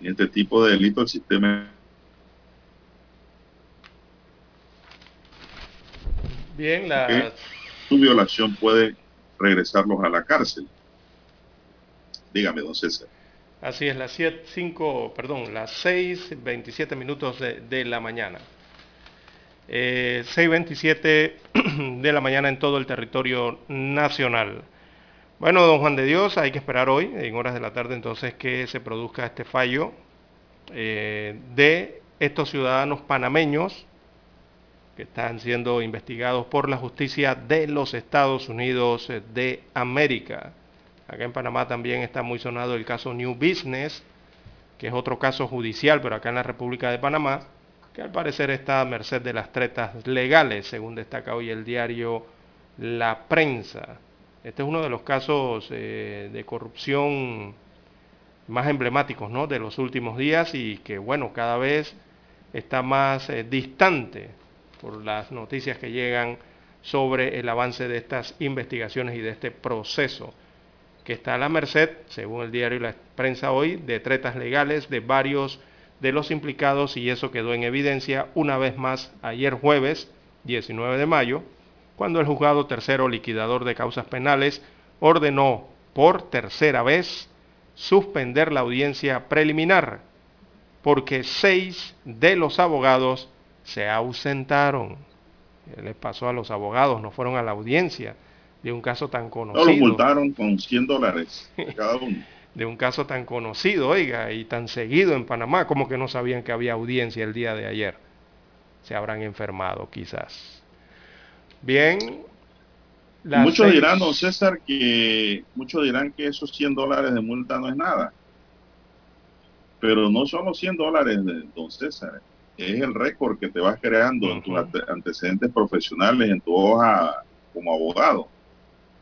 En este tipo de delito el sistema... Bien, la... su violación puede regresarlos a la cárcel. Dígame, don César. Así es, las 5, perdón, las 6, 27 minutos de, la mañana. Eh, 6.27 de la mañana en todo el territorio nacional. Bueno, don Juan de Dios, hay que esperar hoy, en horas de la tarde, entonces, que se produzca este fallo eh, de estos ciudadanos panameños que están siendo investigados por la justicia de los Estados Unidos de América. Acá en Panamá también está muy sonado el caso New Business, que es otro caso judicial, pero acá en la República de Panamá, que al parecer está a merced de las tretas legales, según destaca hoy el diario La Prensa. Este es uno de los casos eh, de corrupción más emblemáticos ¿no? de los últimos días y que, bueno, cada vez está más eh, distante por las noticias que llegan sobre el avance de estas investigaciones y de este proceso que está a la merced, según el diario y la prensa hoy, de tretas legales de varios de los implicados y eso quedó en evidencia una vez más ayer jueves 19 de mayo, cuando el juzgado tercero liquidador de causas penales ordenó por tercera vez suspender la audiencia preliminar porque seis de los abogados se ausentaron. ¿Qué les pasó a los abogados? No fueron a la audiencia de un caso tan conocido. No lo multaron con 100 dólares cada uno. de un caso tan conocido, oiga, y tan seguido en Panamá, como que no sabían que había audiencia el día de ayer. Se habrán enfermado quizás. Bien. Muchos dirán, don César, que muchos dirán que esos 100 dólares de multa no es nada. Pero no son los 100 dólares de don César. Es el récord que te vas creando en tus antecedentes profesionales, en tu hoja como abogado.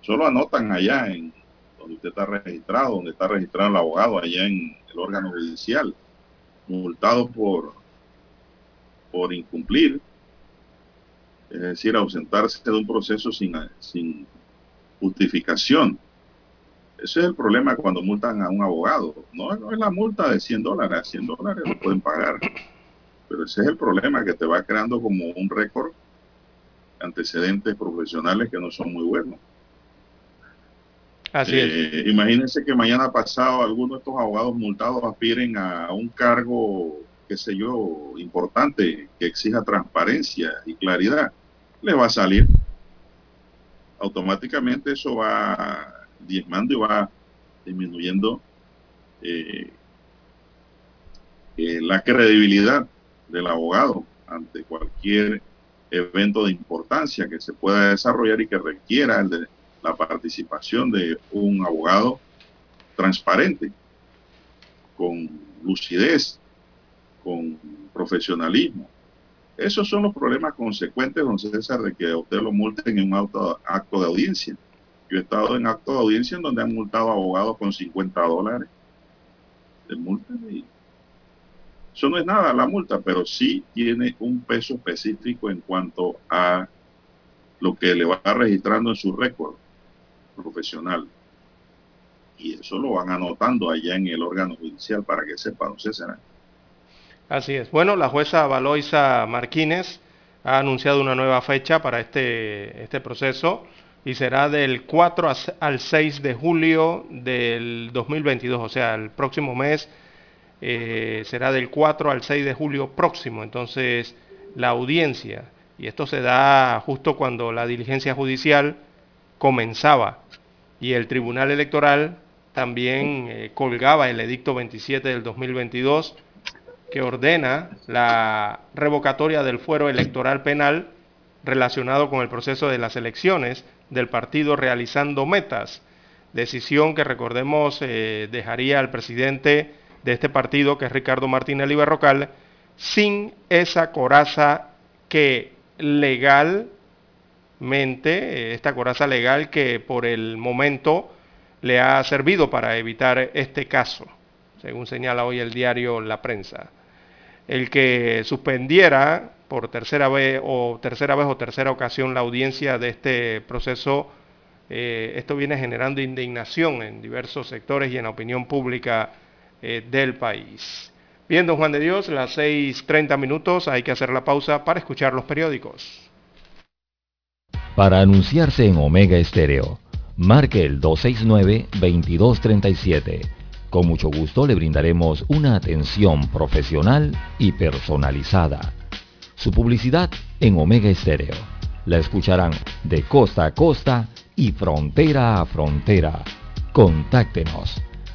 Solo anotan allá en donde usted está registrado, donde está registrado el abogado, allá en el órgano judicial, multado por, por incumplir, es decir, ausentarse de un proceso sin, sin justificación. Ese es el problema cuando multan a un abogado. No, no es la multa de 100 dólares, 100 dólares lo pueden pagar. Pero ese es el problema que te va creando como un récord antecedentes profesionales que no son muy buenos. Así es. Eh, imagínense que mañana pasado algunos de estos abogados multados aspiren a un cargo, qué sé yo, importante, que exija transparencia y claridad. Les va a salir. Automáticamente eso va diezmando y va disminuyendo eh, eh, la credibilidad del abogado ante cualquier evento de importancia que se pueda desarrollar y que requiera la participación de un abogado transparente, con lucidez, con profesionalismo. Esos son los problemas consecuentes, don César, de que usted lo multen en un auto, acto de audiencia. Yo he estado en acto de audiencia en donde han multado abogados con 50 dólares de multa y eso no es nada la multa, pero sí tiene un peso específico en cuanto a lo que le va registrando en su récord profesional. Y eso lo van anotando allá en el órgano judicial para que sepa, no César. Así es. Bueno, la jueza Valoisa Martínez ha anunciado una nueva fecha para este, este proceso y será del 4 al 6 de julio del 2022, o sea, el próximo mes eh, será del 4 al 6 de julio próximo. Entonces, la audiencia, y esto se da justo cuando la diligencia judicial comenzaba y el Tribunal Electoral también eh, colgaba el edicto 27 del 2022 que ordena la revocatoria del fuero electoral penal relacionado con el proceso de las elecciones del partido realizando metas, decisión que recordemos eh, dejaría al presidente de este partido, que es Ricardo Martínez Liberrocal, sin esa coraza que legal eh, esta coraza legal que por el momento le ha servido para evitar este caso, según señala hoy el diario La Prensa. El que suspendiera por tercera vez o tercera vez o tercera ocasión la audiencia de este proceso, eh, esto viene generando indignación en diversos sectores y en la opinión pública eh, del país. Bien, don Juan de Dios, las 6.30 minutos, hay que hacer la pausa para escuchar los periódicos. Para anunciarse en Omega Estéreo, marque el 269-2237. Con mucho gusto le brindaremos una atención profesional y personalizada. Su publicidad en Omega Estéreo. La escucharán de costa a costa y frontera a frontera. Contáctenos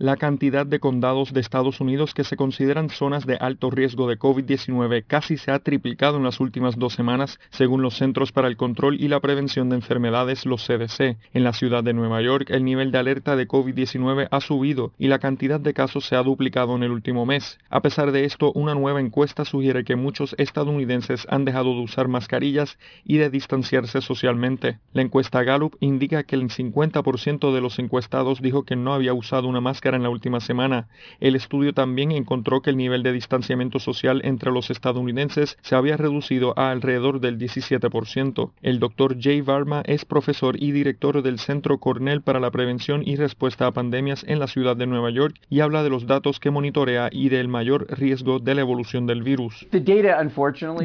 La cantidad de condados de Estados Unidos que se consideran zonas de alto riesgo de COVID-19 casi se ha triplicado en las últimas dos semanas, según los Centros para el Control y la Prevención de Enfermedades, los CDC. En la ciudad de Nueva York, el nivel de alerta de COVID-19 ha subido y la cantidad de casos se ha duplicado en el último mes. A pesar de esto, una nueva encuesta sugiere que muchos estadounidenses han dejado de usar mascarillas y de distanciarse socialmente. La encuesta Gallup indica que el 50% de los encuestados dijo que no había usado una máscara máscara en la última semana. El estudio también encontró que el nivel de distanciamiento social entre los estadounidenses se había reducido a alrededor del 17%. El doctor Jay Varma es profesor y director del Centro Cornell para la Prevención y Respuesta a Pandemias en la ciudad de Nueva York y habla de los datos que monitorea y del mayor riesgo de la evolución del virus.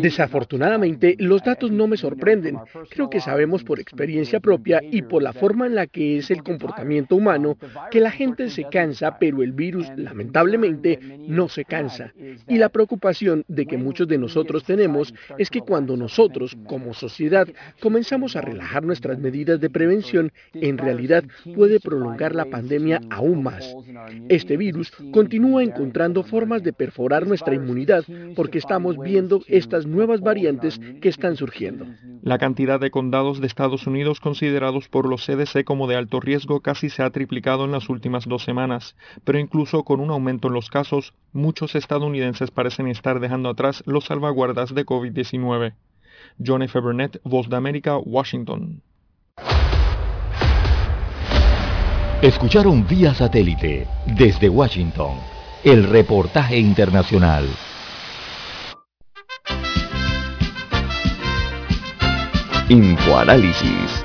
Desafortunadamente, los datos no me sorprenden. Creo que sabemos por experiencia propia y por la forma en la que es el comportamiento humano que la gente se cansa, pero el virus lamentablemente no se cansa. Y la preocupación de que muchos de nosotros tenemos es que cuando nosotros, como sociedad, comenzamos a relajar nuestras medidas de prevención, en realidad puede prolongar la pandemia aún más. Este virus continúa encontrando formas de perforar nuestra inmunidad porque estamos viendo estas nuevas variantes que están surgiendo. La cantidad de condados de Estados Unidos considerados por los CDC como de alto riesgo casi se ha triplicado en las últimas dos semanas, pero incluso con un aumento en los casos, muchos estadounidenses parecen estar dejando atrás los salvaguardas de COVID-19. John F. Burnett, Voz de América, Washington. Escucharon vía satélite desde Washington el reportaje internacional. Infoanálisis,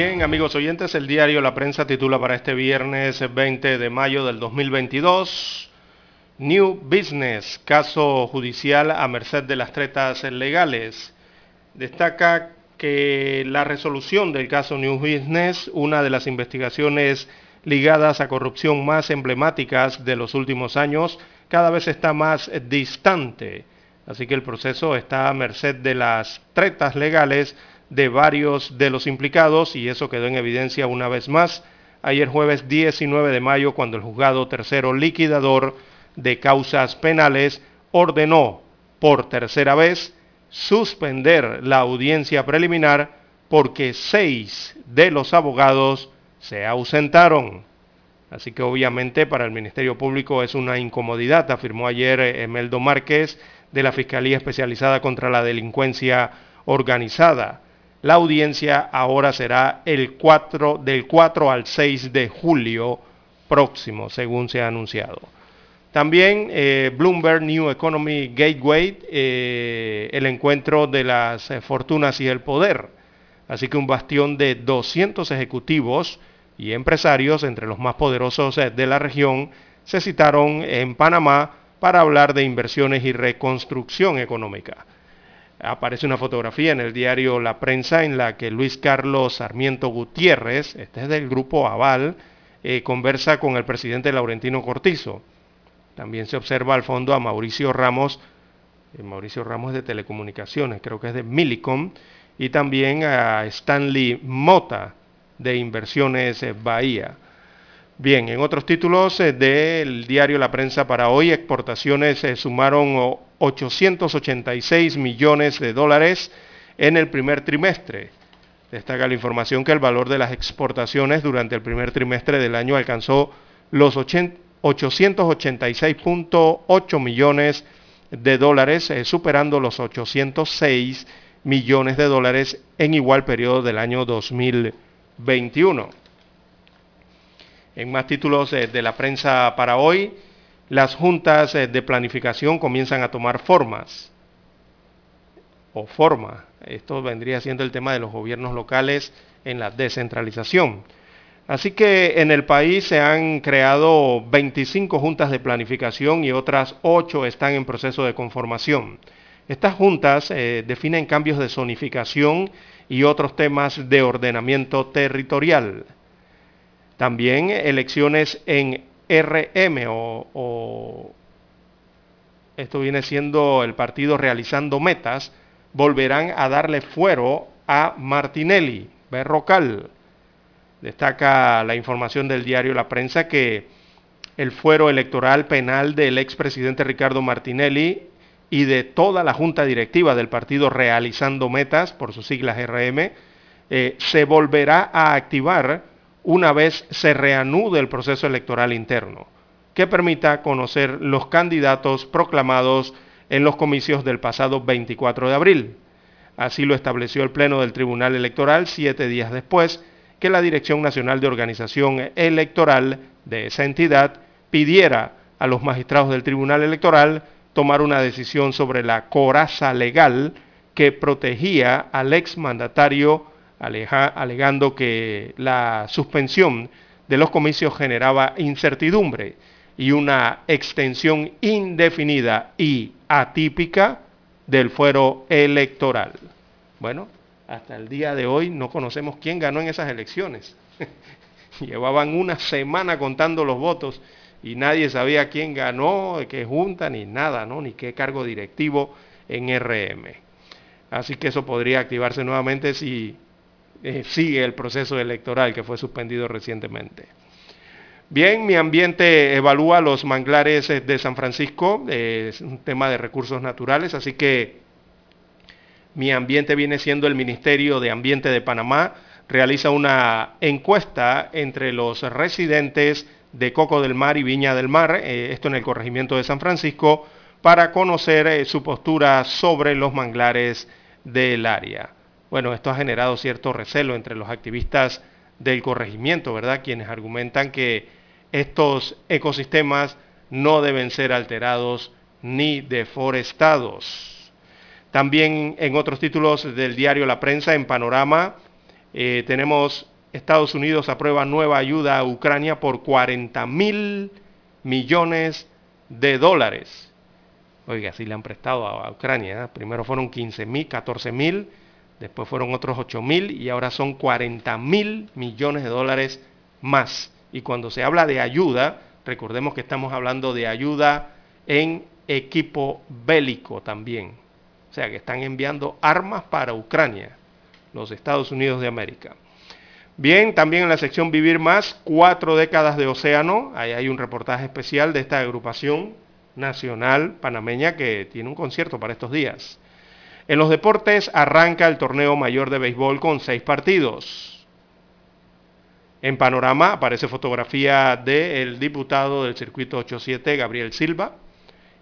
Bien, amigos oyentes, el diario La Prensa titula para este viernes 20 de mayo del 2022 New Business, caso judicial a merced de las tretas legales. Destaca que la resolución del caso New Business, una de las investigaciones ligadas a corrupción más emblemáticas de los últimos años, cada vez está más distante. Así que el proceso está a merced de las tretas legales de varios de los implicados y eso quedó en evidencia una vez más ayer jueves 19 de mayo cuando el juzgado tercero liquidador de causas penales ordenó por tercera vez suspender la audiencia preliminar porque seis de los abogados se ausentaron. Así que obviamente para el Ministerio Público es una incomodidad, afirmó ayer Emeldo Márquez de la Fiscalía Especializada contra la Delincuencia Organizada. La audiencia ahora será el 4, del 4 al 6 de julio próximo, según se ha anunciado. También eh, Bloomberg New Economy Gateway, eh, el encuentro de las eh, fortunas y el poder. Así que un bastión de 200 ejecutivos y empresarios, entre los más poderosos de la región, se citaron en Panamá para hablar de inversiones y reconstrucción económica aparece una fotografía en el diario La Prensa en la que Luis Carlos Sarmiento Gutiérrez, este es del grupo Aval, eh, conversa con el presidente Laurentino Cortizo. También se observa al fondo a Mauricio Ramos, eh, Mauricio Ramos de Telecomunicaciones, creo que es de Milicom, y también a Stanley Mota de Inversiones Bahía. Bien, en otros títulos del diario La Prensa para hoy, exportaciones sumaron 886 millones de dólares en el primer trimestre. Destaca la información que el valor de las exportaciones durante el primer trimestre del año alcanzó los 886.8 millones de dólares, eh, superando los 806 millones de dólares en igual periodo del año 2021. En más títulos eh, de la prensa para hoy, las juntas eh, de planificación comienzan a tomar formas o forma. Esto vendría siendo el tema de los gobiernos locales en la descentralización. Así que en el país se han creado 25 juntas de planificación y otras 8 están en proceso de conformación. Estas juntas eh, definen cambios de zonificación y otros temas de ordenamiento territorial. También elecciones en RM o, esto viene siendo el partido realizando metas, volverán a darle fuero a Martinelli, Berrocal. Destaca la información del diario La Prensa que el fuero electoral penal del expresidente Ricardo Martinelli y de toda la junta directiva del partido realizando metas, por sus siglas RM, eh, se volverá a activar una vez se reanude el proceso electoral interno, que permita conocer los candidatos proclamados en los comicios del pasado 24 de abril. Así lo estableció el Pleno del Tribunal Electoral siete días después que la Dirección Nacional de Organización Electoral de esa entidad pidiera a los magistrados del Tribunal Electoral tomar una decisión sobre la coraza legal que protegía al exmandatario alegando que la suspensión de los comicios generaba incertidumbre y una extensión indefinida y atípica del fuero electoral. Bueno, hasta el día de hoy no conocemos quién ganó en esas elecciones. Llevaban una semana contando los votos y nadie sabía quién ganó, qué junta, ni nada, ¿no? ni qué cargo directivo en RM. Así que eso podría activarse nuevamente si eh, sigue el proceso electoral que fue suspendido recientemente. Bien, mi ambiente evalúa los manglares eh, de San Francisco, eh, es un tema de recursos naturales, así que mi ambiente viene siendo el Ministerio de Ambiente de Panamá, realiza una encuesta entre los residentes de Coco del Mar y Viña del Mar, esto en el corregimiento de San Francisco, para conocer su postura sobre los manglares del área. Bueno, esto ha generado cierto recelo entre los activistas del corregimiento, ¿verdad? Quienes argumentan que estos ecosistemas no deben ser alterados ni deforestados. También en otros títulos del diario La Prensa, en Panorama, eh, tenemos Estados Unidos aprueba nueva ayuda a Ucrania por 40 mil millones de dólares. Oiga, si le han prestado a Ucrania. ¿eh? Primero fueron 15 mil, 14 mil, después fueron otros 8 mil y ahora son 40 mil millones de dólares más. Y cuando se habla de ayuda, recordemos que estamos hablando de ayuda en equipo bélico también. O sea que están enviando armas para Ucrania, los Estados Unidos de América. Bien, también en la sección Vivir Más, cuatro décadas de océano. Ahí hay un reportaje especial de esta agrupación nacional panameña que tiene un concierto para estos días. En los deportes arranca el torneo mayor de béisbol con seis partidos. En panorama aparece fotografía del diputado del circuito 87, Gabriel Silva,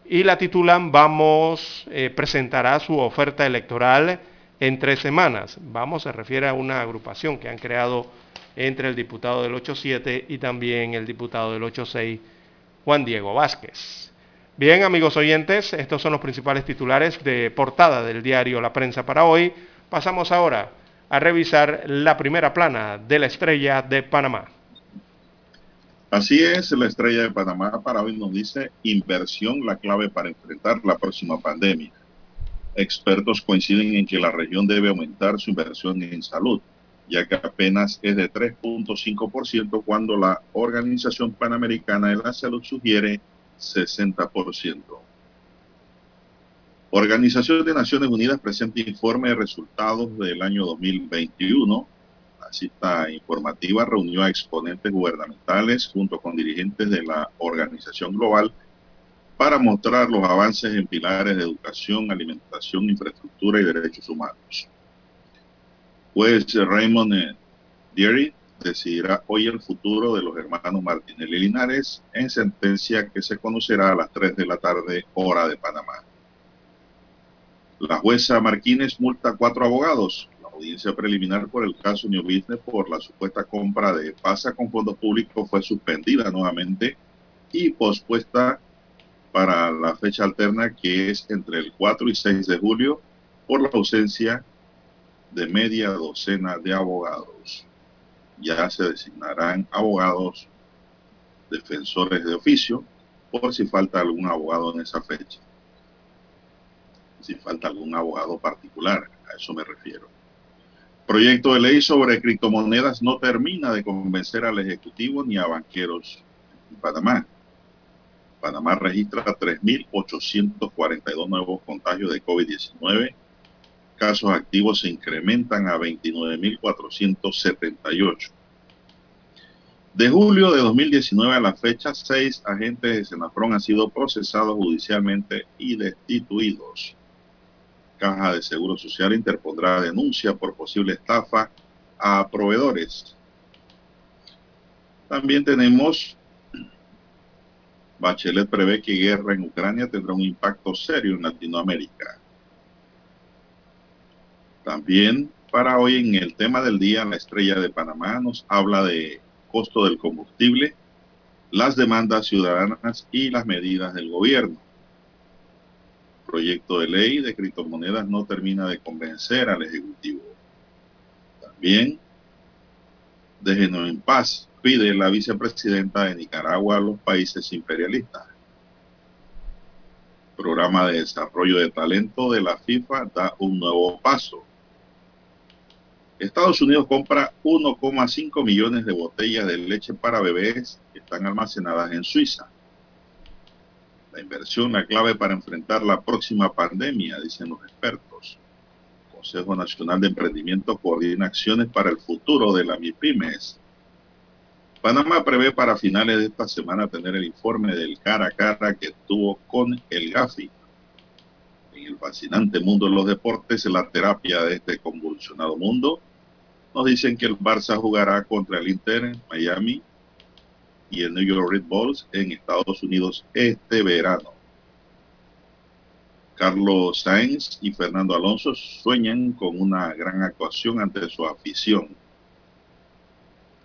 y la titulan Vamos, eh, presentará su oferta electoral en tres semanas. Vamos, se refiere a una agrupación que han creado entre el diputado del 8-7 y también el diputado del 8-6, Juan Diego Vázquez. Bien, amigos oyentes, estos son los principales titulares de portada del diario La Prensa para hoy. Pasamos ahora a revisar la primera plana de la estrella de Panamá. Así es, la estrella de Panamá para hoy nos dice inversión la clave para enfrentar la próxima pandemia. Expertos coinciden en que la región debe aumentar su inversión en salud, ya que apenas es de 3.5% cuando la Organización Panamericana de la Salud sugiere 60%. Organización de Naciones Unidas presenta informe de resultados del año 2021. La cita informativa reunió a exponentes gubernamentales junto con dirigentes de la Organización Global para mostrar los avances en pilares de educación, alimentación, infraestructura y derechos humanos. Pues Raymond Deary decidirá hoy el futuro de los hermanos Martínez y Linares en sentencia que se conocerá a las 3 de la tarde, hora de Panamá. La jueza Martínez multa a cuatro abogados. La audiencia preliminar por el caso New Business por la supuesta compra de PASA con fondos públicos fue suspendida nuevamente y pospuesta para la fecha alterna que es entre el 4 y 6 de julio por la ausencia de media docena de abogados. Ya se designarán abogados defensores de oficio por si falta algún abogado en esa fecha. Si falta algún abogado particular, a eso me refiero. Proyecto de ley sobre criptomonedas no termina de convencer al Ejecutivo ni a banqueros en Panamá. Panamá registra 3.842 nuevos contagios de COVID-19. Casos activos se incrementan a 29.478. De julio de 2019 a la fecha, seis agentes de Senafrón han sido procesados judicialmente y destituidos. Caja de Seguro Social interpondrá denuncia por posible estafa a proveedores. También tenemos, Bachelet prevé que guerra en Ucrania tendrá un impacto serio en Latinoamérica. También para hoy en el tema del día, la estrella de Panamá nos habla de costo del combustible, las demandas ciudadanas y las medidas del gobierno. proyecto de ley de criptomonedas no termina de convencer al Ejecutivo. También, déjenos en paz, pide la vicepresidenta de Nicaragua a los países imperialistas. Programa de desarrollo de talento de la FIFA da un nuevo paso. Estados Unidos compra 1,5 millones de botellas de leche para bebés que están almacenadas en Suiza. La inversión la clave para enfrentar la próxima pandemia, dicen los expertos. El Consejo Nacional de Emprendimiento coordina acciones para el futuro de la MIPIMES. Panamá prevé para finales de esta semana tener el informe del cara a cara que tuvo con el GAFI el fascinante mundo de los deportes, en la terapia de este convulsionado mundo. Nos dicen que el Barça jugará contra el Inter en Miami y el New York Red Bulls en Estados Unidos este verano. Carlos Sainz y Fernando Alonso sueñan con una gran actuación ante su afición.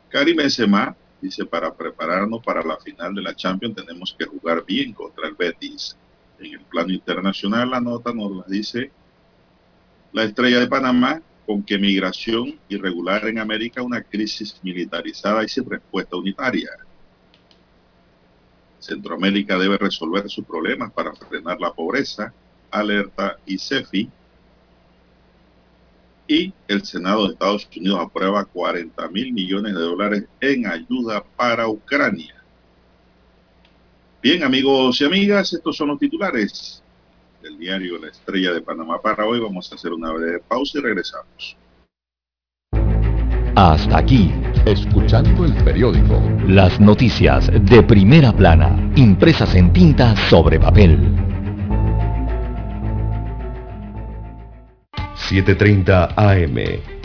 Karim Benzema dice, para prepararnos para la final de la Champions tenemos que jugar bien contra el Betis en el plano internacional, la nota nos la dice la estrella de Panamá, con que migración irregular en América, una crisis militarizada y sin respuesta unitaria. Centroamérica debe resolver sus problemas para frenar la pobreza, alerta ICEFI. Y el Senado de Estados Unidos aprueba 40 mil millones de dólares en ayuda para Ucrania. Bien, amigos y amigas, estos son los titulares del diario La Estrella de Panamá para hoy. Vamos a hacer una breve pausa y regresamos. Hasta aquí, escuchando el periódico. Las noticias de primera plana, impresas en tinta sobre papel. 7.30 AM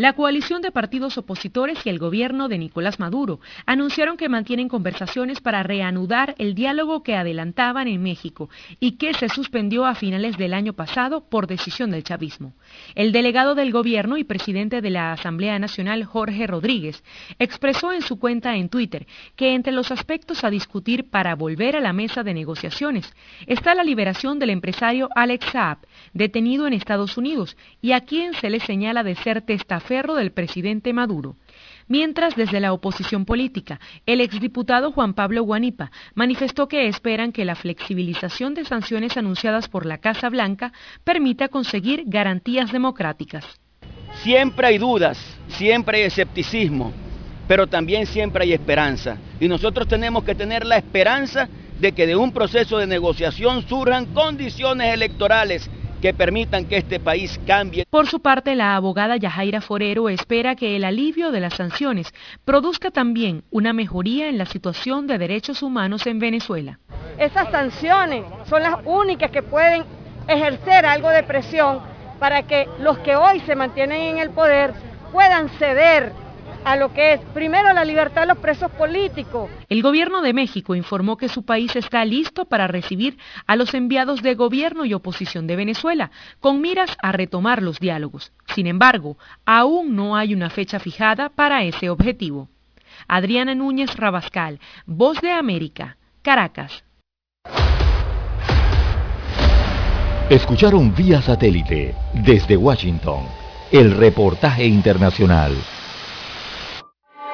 La coalición de partidos opositores y el gobierno de Nicolás Maduro anunciaron que mantienen conversaciones para reanudar el diálogo que adelantaban en México y que se suspendió a finales del año pasado por decisión del chavismo. El delegado del gobierno y presidente de la Asamblea Nacional, Jorge Rodríguez, expresó en su cuenta en Twitter que entre los aspectos a discutir para volver a la mesa de negociaciones está la liberación del empresario Alex Saab, detenido en Estados Unidos y a quien se le señala de ser testaferro del presidente Maduro. Mientras desde la oposición política, el exdiputado Juan Pablo Guanipa manifestó que esperan que la flexibilización de sanciones anunciadas por la Casa Blanca permita conseguir garantías democráticas. Siempre hay dudas, siempre hay escepticismo, pero también siempre hay esperanza. Y nosotros tenemos que tener la esperanza de que de un proceso de negociación surjan condiciones electorales que permitan que este país cambie. Por su parte, la abogada Yajaira Forero espera que el alivio de las sanciones produzca también una mejoría en la situación de derechos humanos en Venezuela. Esas sanciones son las únicas que pueden ejercer algo de presión para que los que hoy se mantienen en el poder puedan ceder a lo que es primero la libertad de los presos políticos. El gobierno de México informó que su país está listo para recibir a los enviados de gobierno y oposición de Venezuela, con miras a retomar los diálogos. Sin embargo, aún no hay una fecha fijada para ese objetivo. Adriana Núñez Rabascal, Voz de América, Caracas. Escucharon vía satélite desde Washington el reportaje internacional.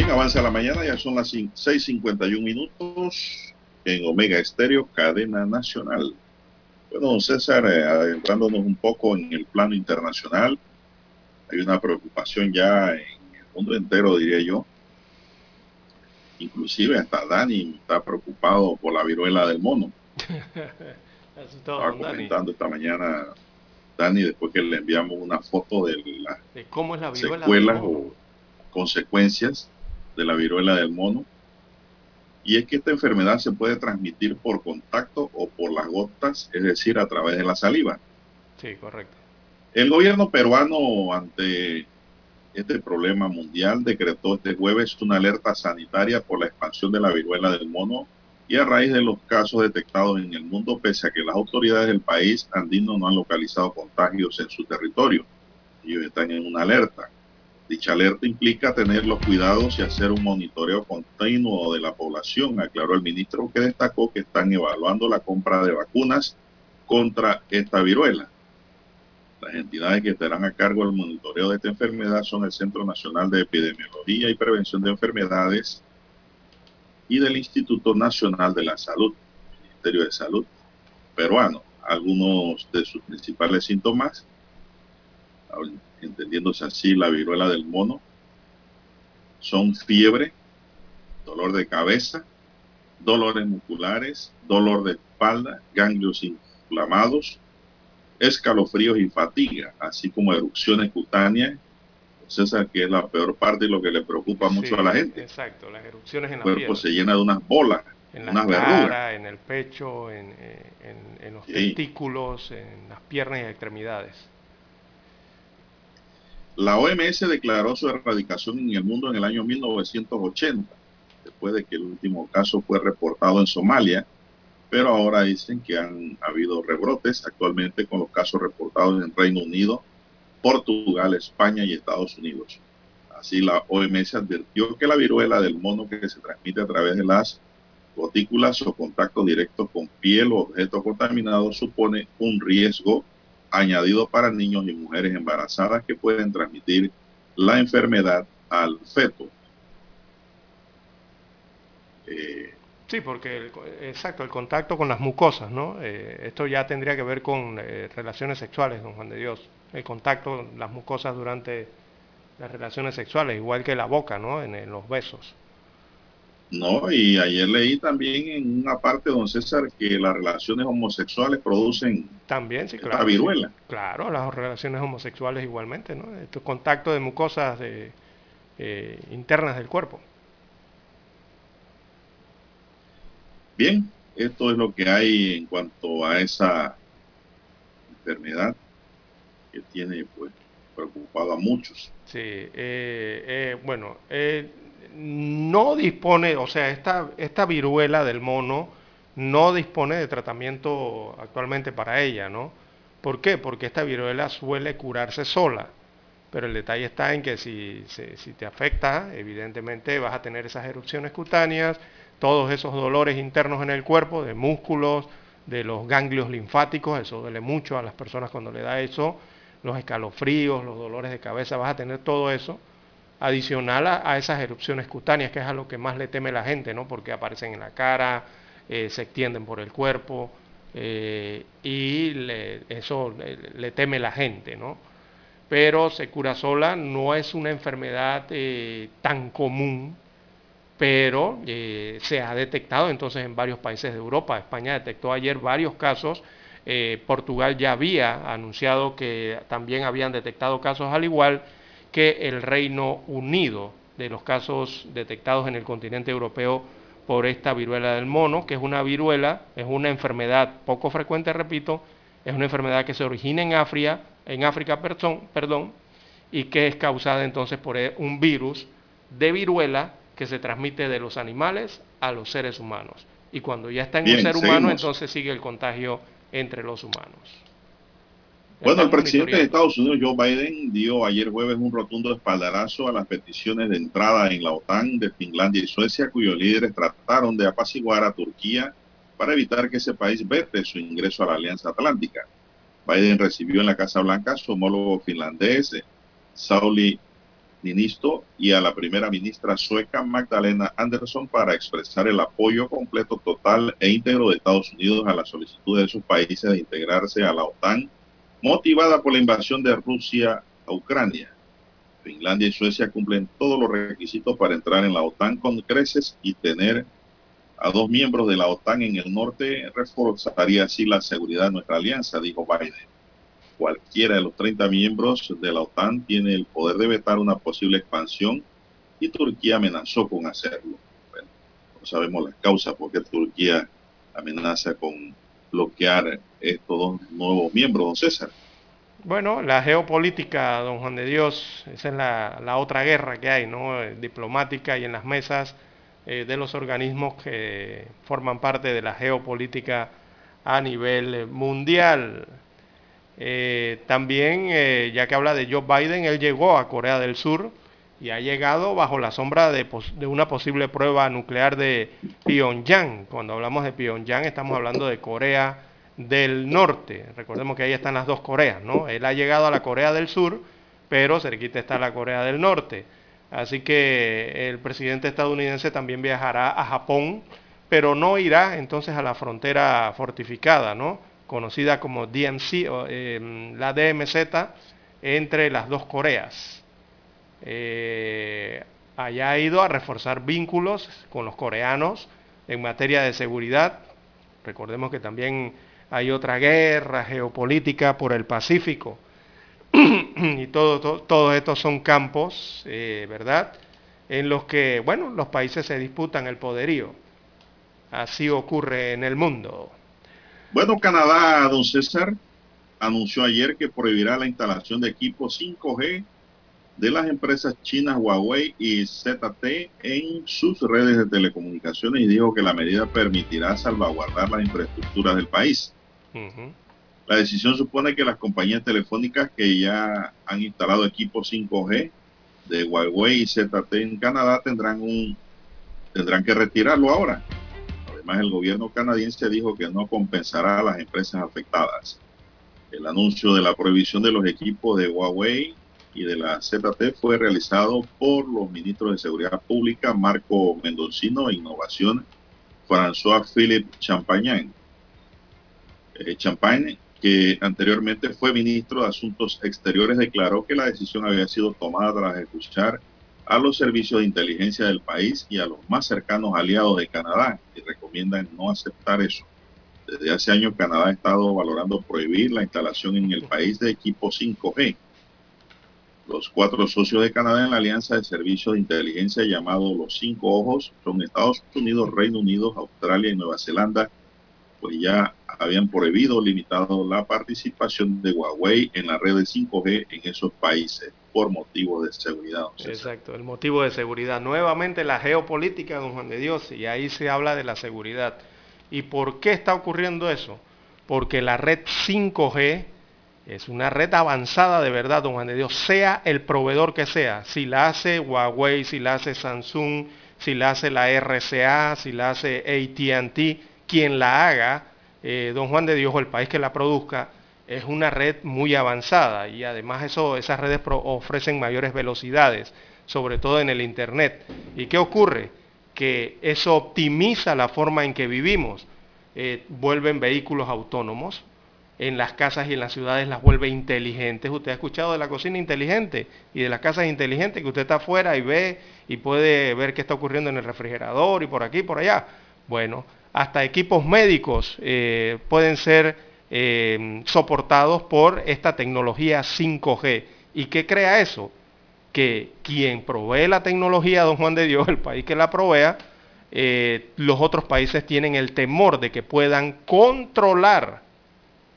Avance a la mañana, ya son las 6.51 minutos en Omega Estéreo, cadena nacional. Bueno, don César, eh, adentrándonos un poco en el plano internacional, hay una preocupación ya en el mundo entero, diría yo. Inclusive hasta Dani está preocupado por la viruela del mono. Estaba comentando esta mañana Dani después que le enviamos una foto de las cómo es la secuelas o consecuencias de la viruela del mono. Y es que esta enfermedad se puede transmitir por contacto o por las gotas, es decir, a través de la saliva. Sí, correcto. El gobierno peruano, ante este problema mundial, decretó este jueves una alerta sanitaria por la expansión de la viruela del mono y a raíz de los casos detectados en el mundo, pese a que las autoridades del país andino no han localizado contagios en su territorio. Ellos están en una alerta. Dicha alerta implica tener los cuidados y hacer un monitoreo continuo de la población, aclaró el ministro que destacó que están evaluando la compra de vacunas contra esta viruela. Las entidades que estarán a cargo del monitoreo de esta enfermedad son el Centro Nacional de Epidemiología y Prevención de Enfermedades y del Instituto Nacional de la Salud, Ministerio de Salud peruano. Algunos de sus principales síntomas entendiéndose así la viruela del mono, son fiebre, dolor de cabeza, dolores musculares, dolor de espalda, ganglios inflamados, escalofríos y fatiga, así como erupciones cutáneas. César, que es la peor parte y lo que le preocupa mucho a la gente. Exacto, las erupciones en el cuerpo se llena de unas bolas, en unas la cara, verrugas. en el pecho, en, en, en los sí. testículos, en las piernas y extremidades. La OMS declaró su erradicación en el mundo en el año 1980, después de que el último caso fue reportado en Somalia, pero ahora dicen que han habido rebrotes actualmente con los casos reportados en Reino Unido, Portugal, España y Estados Unidos. Así la OMS advirtió que la viruela del mono que se transmite a través de las gotículas o contacto directo con piel o objetos contaminados supone un riesgo añadido para niños y mujeres embarazadas que pueden transmitir la enfermedad al feto. Eh, sí, porque exacto, el contacto con las mucosas, ¿no? Eh, esto ya tendría que ver con eh, relaciones sexuales, don Juan de Dios. El contacto, las mucosas durante las relaciones sexuales, igual que la boca, ¿no? En, los besos. No, y ayer leí también en una parte, don César, que las relaciones homosexuales producen también, sí, claro, viruela. claro, las relaciones homosexuales igualmente, ¿no? Estos contacto de mucosas de, internas del cuerpo. Bien, esto es lo que hay en cuanto a esa enfermedad que tiene pues preocupado a muchos. Sí, eh, eh, bueno, eh, no dispone, o sea, esta, esta viruela del mono no dispone de tratamiento actualmente para ella, ¿no? ¿Por qué? Porque esta viruela suele curarse sola. Pero el detalle está en que si, si te afecta, evidentemente vas a tener esas erupciones cutáneas, todos esos dolores internos en el cuerpo, de músculos, de los ganglios linfáticos, eso duele mucho a las personas cuando le da eso, los escalofríos, los dolores de cabeza, vas a tener todo eso, adicional a, esas erupciones cutáneas, que es a lo que más le teme la gente, ¿no? Porque aparecen en la cara, eh, se extienden por el cuerpo, eh, y eso le, teme la gente, ¿no? Pero se cura sola, no es una enfermedad eh, tan común pero se ha detectado entonces en varios países de Europa. España detectó ayer varios casos, Portugal ya había anunciado que también habían detectado casos al igual que el Reino Unido de los casos detectados en el continente europeo por esta viruela del mono, que es una viruela, es una enfermedad poco frecuente, repito, es una enfermedad que se origina en África, en África, perdón, y que es causada entonces por un virus de viruela que se transmite de los animales a los seres humanos. Y cuando ya está en un ser humano, entonces sigue el contagio entre los humanos. Bueno, el presidente de Estados Unidos, Joe Biden, dio ayer jueves un rotundo espaldarazo a las peticiones de entrada en la OTAN de Finlandia y Suecia, cuyos líderes trataron de apaciguar a Turquía para evitar que ese país vete su ingreso a la Alianza Atlántica. Biden recibió en la Casa Blanca a su homólogo finlandés, Sauli ministro y a la primera ministra sueca Magdalena Andersson para expresar el apoyo completo, total e íntegro de Estados Unidos a la solicitud de sus países de integrarse a la OTAN, motivada por la invasión de Rusia a Ucrania. Finlandia y Suecia cumplen todos los requisitos para entrar en la OTAN con creces y tener a dos miembros de la OTAN en el norte reforzaría así la seguridad de nuestra alianza, dijo Biden cualquiera de los 30 miembros de la OTAN tiene el poder de vetar una posible expansión y Turquía amenazó con hacerlo. Bueno, no sabemos las causas por qué Turquía amenaza con bloquear estos nuevos miembros, don César. Bueno, la geopolítica, don Juan de Dios, esa es la, otra guerra que hay, ¿no? Eh, diplomática y en las mesas eh, de los organismos que forman parte de la geopolítica a nivel mundial. Eh, también, ya que habla de Joe Biden, él llegó a Corea del Sur y ha llegado bajo la sombra de, una posible prueba nuclear de Pyongyang. Cuando hablamos de Pyongyang estamos hablando de Corea del Norte. Recordemos que ahí están las dos Coreas, ¿no? Él ha llegado a la Corea del Sur, pero cerquita está la Corea del Norte. Así que el presidente estadounidense también viajará a Japón, pero no irá entonces a la frontera fortificada, ¿no? conocida como DMC, o, em, la DMZ, entre las dos Coreas. Eh, allá ha ido a reforzar vínculos con los coreanos en materia de seguridad. Recordemos que también hay otra guerra geopolítica por el Pacífico. y todos todo, estos son campos, eh, ¿verdad? En los que, bueno, los países se disputan el poderío. Así ocurre en el mundo. Bueno, Canadá, don César, anunció ayer que prohibirá la instalación de equipos 5G de las empresas chinas Huawei y ZT en sus redes de telecomunicaciones y dijo que la medida permitirá salvaguardar las infraestructuras del país. La decisión supone que las compañías telefónicas que ya han instalado equipos 5G de Huawei y ZT en Canadá tendrán un tendrán que retirarlo ahora. Además, el gobierno canadiense dijo que no compensará a las empresas afectadas. El anuncio de la prohibición de los equipos de Huawei y de la ZT fue realizado por los ministros de Seguridad Pública Marco Mendoncino e Innovación François Philippe Champagne. Eh, Champagne, que anteriormente fue ministro de Asuntos Exteriores, declaró que la decisión había sido tomada tras escuchar a los servicios de inteligencia del país y a los más cercanos aliados de Canadá, y recomiendan no aceptar eso. Desde hace años Canadá ha estado valorando prohibir la instalación en el país de equipos 5G. Los cuatro socios de Canadá en la Alianza de Servicios de Inteligencia llamado Los Cinco Ojos son Estados Unidos, Reino Unido, Australia y Nueva Zelanda, pues ya habían prohibido o limitado la participación de Huawei en la red de 5G en esos países por motivos de seguridad. Exacto, el motivo de seguridad. Nuevamente la geopolítica, don Juan de Dios, y ahí se habla de la seguridad. ¿Y por qué está ocurriendo eso? Porque la red 5G es una red avanzada de verdad, don Juan de Dios, sea el proveedor que sea, si la hace Huawei, si la hace Samsung, si la hace la RCA, si la hace ATT, quien la haga, eh, don Juan de Dios, o el país que la produzca, es una red muy avanzada y además eso, esas redes ofrecen mayores velocidades, sobre todo en el Internet. ¿Y qué ocurre? Que eso optimiza la forma en que vivimos. Eh, vuelven vehículos autónomos, en las casas y en las ciudades las vuelve inteligentes. Usted ha escuchado de la cocina inteligente y de las casas inteligentes, que usted está afuera y ve y puede ver qué está ocurriendo en el refrigerador y por aquí y por allá. Bueno, hasta equipos médicos eh, pueden ser eh, soportados por esta tecnología 5G. ¿Y qué crea eso? Que quien provee la tecnología, don Juan de Dios, el país que la provea, eh, los otros países tienen el temor de que puedan controlar,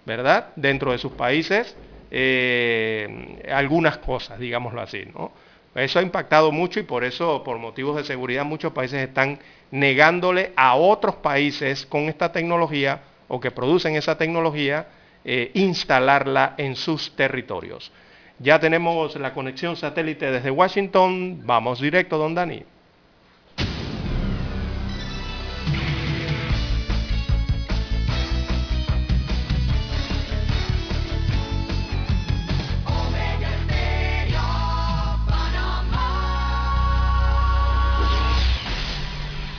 ¿verdad? Dentro de sus países eh, algunas cosas, digámoslo así, ¿no? Eso ha impactado mucho y por eso, por motivos de seguridad, muchos países están negándole a otros países con esta tecnología o que producen esa tecnología, eh, instalarla en sus territorios. Ya tenemos la conexión satélite desde Washington. Vamos directo, don Dani.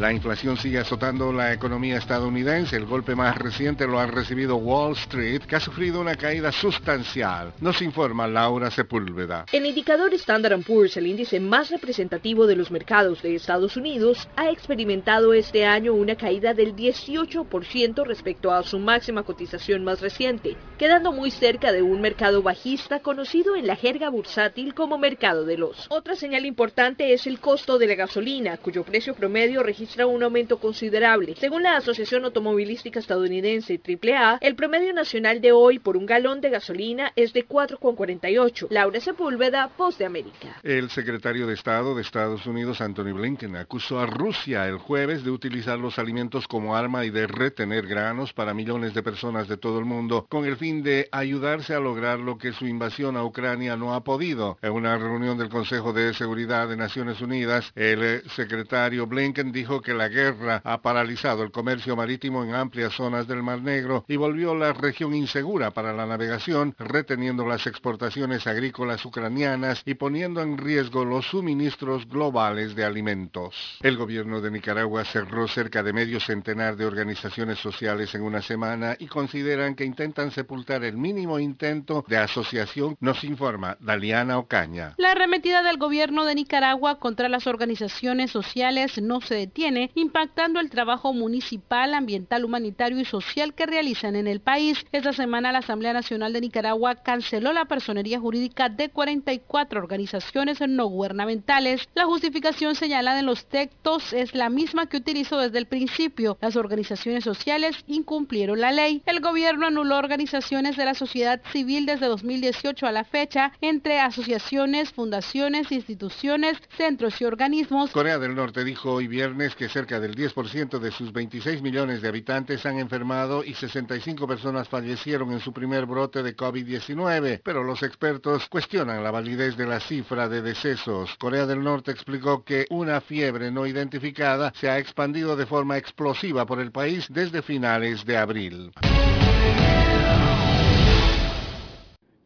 La inflación sigue azotando la economía estadounidense. El golpe más reciente lo ha recibido Wall Street, que ha sufrido una caída sustancial. Nos informa Laura Sepúlveda. El indicador Standard Poor's, el índice más representativo de los mercados de Estados Unidos, ha experimentado este año una caída del 18% respecto a su máxima cotización más reciente, quedando muy cerca de un mercado bajista conocido en la jerga bursátil como mercado de los. Otra señal importante es el costo de la gasolina, cuyo precio promedio registra un aumento considerable. Según la Asociación Automovilística Estadounidense AAA, el promedio nacional de hoy por un galón de gasolina es de 4,48. Laura Sepúlveda, Post de América. El secretario de Estado de Estados Unidos, Anthony Blinken, acusó a Rusia el jueves de utilizar los alimentos como arma y de retener granos para millones de personas de todo el mundo con el fin de ayudarse a lograr lo que su invasión a Ucrania no ha podido. En una reunión del Consejo de Seguridad de Naciones Unidas, el secretario Blinken dijo que la guerra ha paralizado el comercio marítimo en amplias zonas del Mar Negro y volvió la región insegura para la navegación, reteniendo las exportaciones agrícolas ucranianas y poniendo en riesgo los suministros globales de alimentos. El gobierno de Nicaragua cerró cerca de medio centenar de organizaciones sociales en una semana y consideran que intentan sepultar el mínimo intento de asociación, nos informa Daliana Ocaña. La arremetida del gobierno de Nicaragua contra las organizaciones sociales no se detiene impactando el trabajo municipal, ambiental, humanitario y social que realizan en el país. Esta semana la Asamblea Nacional de Nicaragua canceló la personería jurídica de 44 organizaciones no gubernamentales. La justificación señalada en los textos es la misma que utilizó desde el principio. Las organizaciones sociales incumplieron la ley. El gobierno anuló organizaciones de la sociedad civil desde 2018 a la fecha entre asociaciones, fundaciones, instituciones, centros y organismos. Corea del Norte dijo hoy viernes que cerca del 10% de sus 26 millones de habitantes han enfermado y 65 personas fallecieron en su primer brote de COVID-19, pero los expertos cuestionan la validez de la cifra de decesos. Corea del Norte explicó que una fiebre no identificada se ha expandido de forma explosiva por el país desde finales de abril.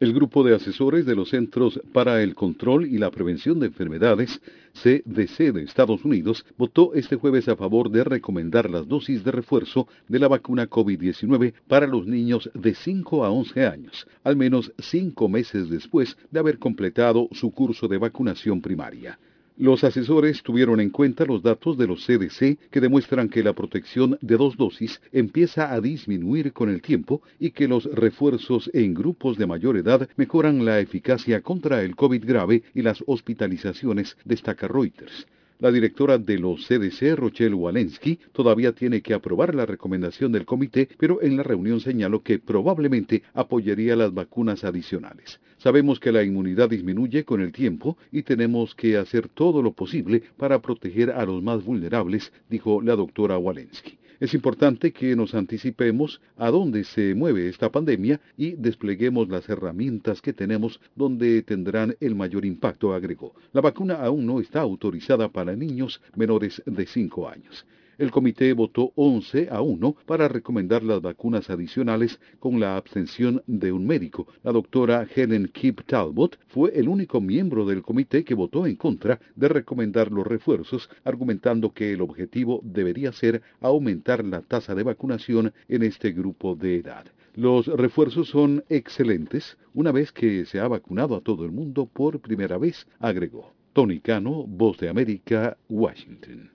El grupo de asesores de los Centros para el Control y la Prevención de Enfermedades, CDC de Estados Unidos, votó este jueves a favor de recomendar las dosis de refuerzo de la vacuna COVID-19 para los niños de 5 a 11 años, al menos cinco meses después de haber completado su curso de vacunación primaria. Los asesores tuvieron en cuenta los datos de los CDC que demuestran que la protección de dos dosis empieza a disminuir con el tiempo y que los refuerzos en grupos de mayor edad mejoran la eficacia contra el COVID grave y las hospitalizaciones, destaca Reuters. La directora de los CDC, Rochelle Walensky, todavía tiene que aprobar la recomendación del comité, pero en la reunión señaló que probablemente apoyaría las vacunas adicionales. Sabemos que la inmunidad disminuye con el tiempo y tenemos que hacer todo lo posible para proteger a los más vulnerables, dijo la doctora Walensky. Es importante que nos anticipemos a dónde se mueve esta pandemia y despleguemos las herramientas que tenemos donde tendrán el mayor impacto, agregó. La vacuna aún no está autorizada para niños menores de 5 años. El comité votó 11 a 1 para recomendar las vacunas adicionales con la abstención de un médico. La doctora Helen Kip Talbot fue el único miembro del comité que votó en contra de recomendar los refuerzos, argumentando que el objetivo debería ser aumentar la tasa de vacunación en este grupo de edad. Los refuerzos son excelentes una vez que se ha vacunado a todo el mundo por primera vez, agregó. Tony Cano, Voz de América, Washington.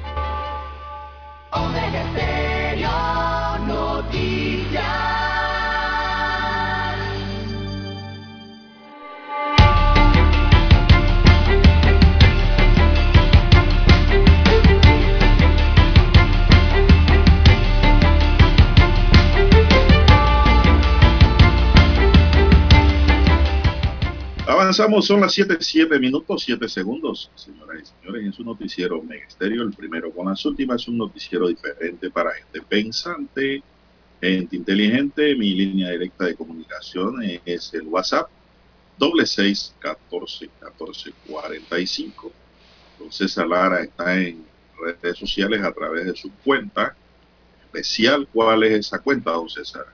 Avanzamos, son las 7, 7 minutos, 7 segundos. Señoras y señores, en su noticiero Mega Estéreo, el primero con las últimas, un noticiero diferente para gente pensante, gente inteligente. Mi línea directa de comunicación es el WhatsApp, doble seis catorce catorce cuarenta y cinco. Entonces, Lara está en redes sociales a través de su cuenta especial. ¿Cuál es esa cuenta, don César?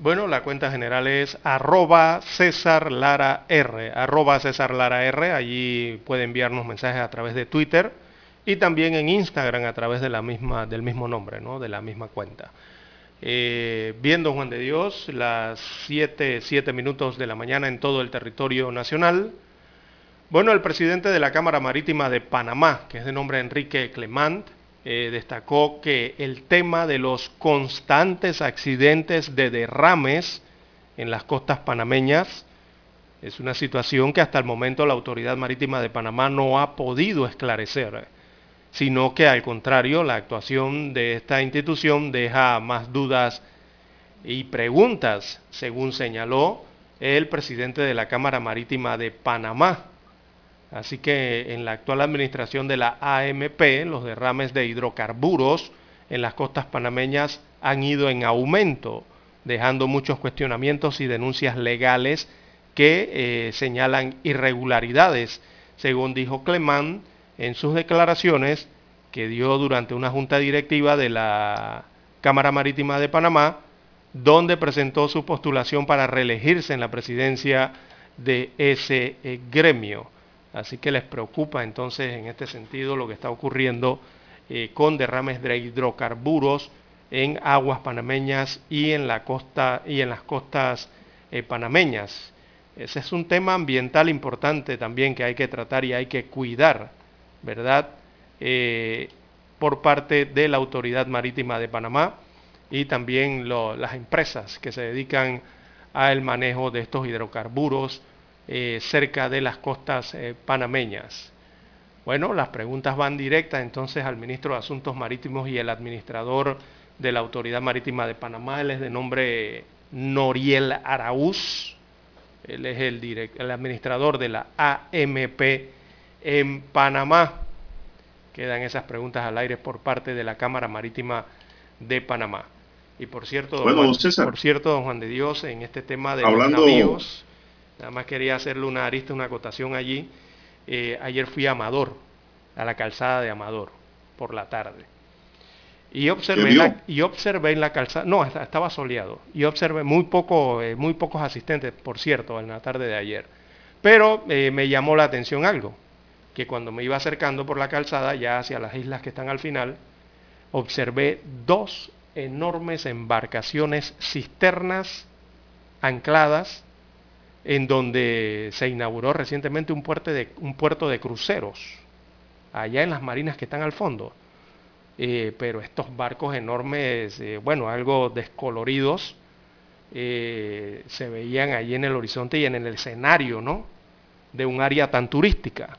Bueno, la cuenta general es arroba César Lara R, arroba César Lara R, allí puede enviarnos mensajes a través de Twitter y también en Instagram a través de la misma, del mismo nombre, ¿no? de la misma cuenta. Eh, viendo Juan de Dios, las 7, 7 minutos de la mañana en todo el territorio nacional. Bueno, el presidente de la Cámara Marítima de Panamá, que es de nombre Enrique Clement, eh, destacó que el tema de los constantes accidentes de derrames en las costas panameñas es una situación que hasta el momento la Autoridad Marítima de Panamá no ha podido esclarecer, sino que al contrario la actuación de esta institución deja más dudas y preguntas, según señaló el presidente de la Cámara Marítima de Panamá. Así que en la actual administración de la AMP, los derrames de hidrocarburos en las costas panameñas han ido en aumento, dejando muchos cuestionamientos y denuncias legales que eh, señalan irregularidades, según dijo Clemán en sus declaraciones que dio durante una junta directiva de la Cámara Marítima de Panamá, donde presentó su postulación para reelegirse en la presidencia de ese eh, gremio. Así que les preocupa entonces en este sentido lo que está ocurriendo eh, con derrames de hidrocarburos en aguas panameñas y en, la costa, y en las costas eh, panameñas. Ese es un tema ambiental importante también que hay que tratar y hay que cuidar, ¿verdad? por parte de la Autoridad Marítima de Panamá y también las empresas que se dedican al manejo de estos hidrocarburos eh, cerca de las costas eh, panameñas. Bueno, las preguntas van directas entonces al ministro de Asuntos Marítimos y el administrador de la Autoridad Marítima de Panamá, él es de nombre Noriel Araúz, él es el, el administrador de la AMP en Panamá. Quedan esas preguntas al aire por parte de la Cámara Marítima de Panamá. Y por cierto, don Juan, por cierto, don Juan de Dios, en este tema de los navíos, nada más quería hacerle una arista, una acotación allí. Eh, ayer fui a Amador, a la calzada de Amador, por la tarde. Y observé, la, y observé en la calzada, no, estaba soleado, y observé muy, poco, eh, muy pocos asistentes, por cierto, en la tarde de ayer. Pero eh, me llamó la atención algo, que cuando me iba acercando por la calzada, ya hacia las islas que están al final, observé dos enormes embarcaciones cisternas ancladas en donde se inauguró recientemente un puerto de, un puerto de cruceros, allá en las marinas que están al fondo. Eh, pero estos barcos enormes, eh, bueno, algo descoloridos, eh, se veían allí en el horizonte y en el escenario, ¿no? De un área tan turística.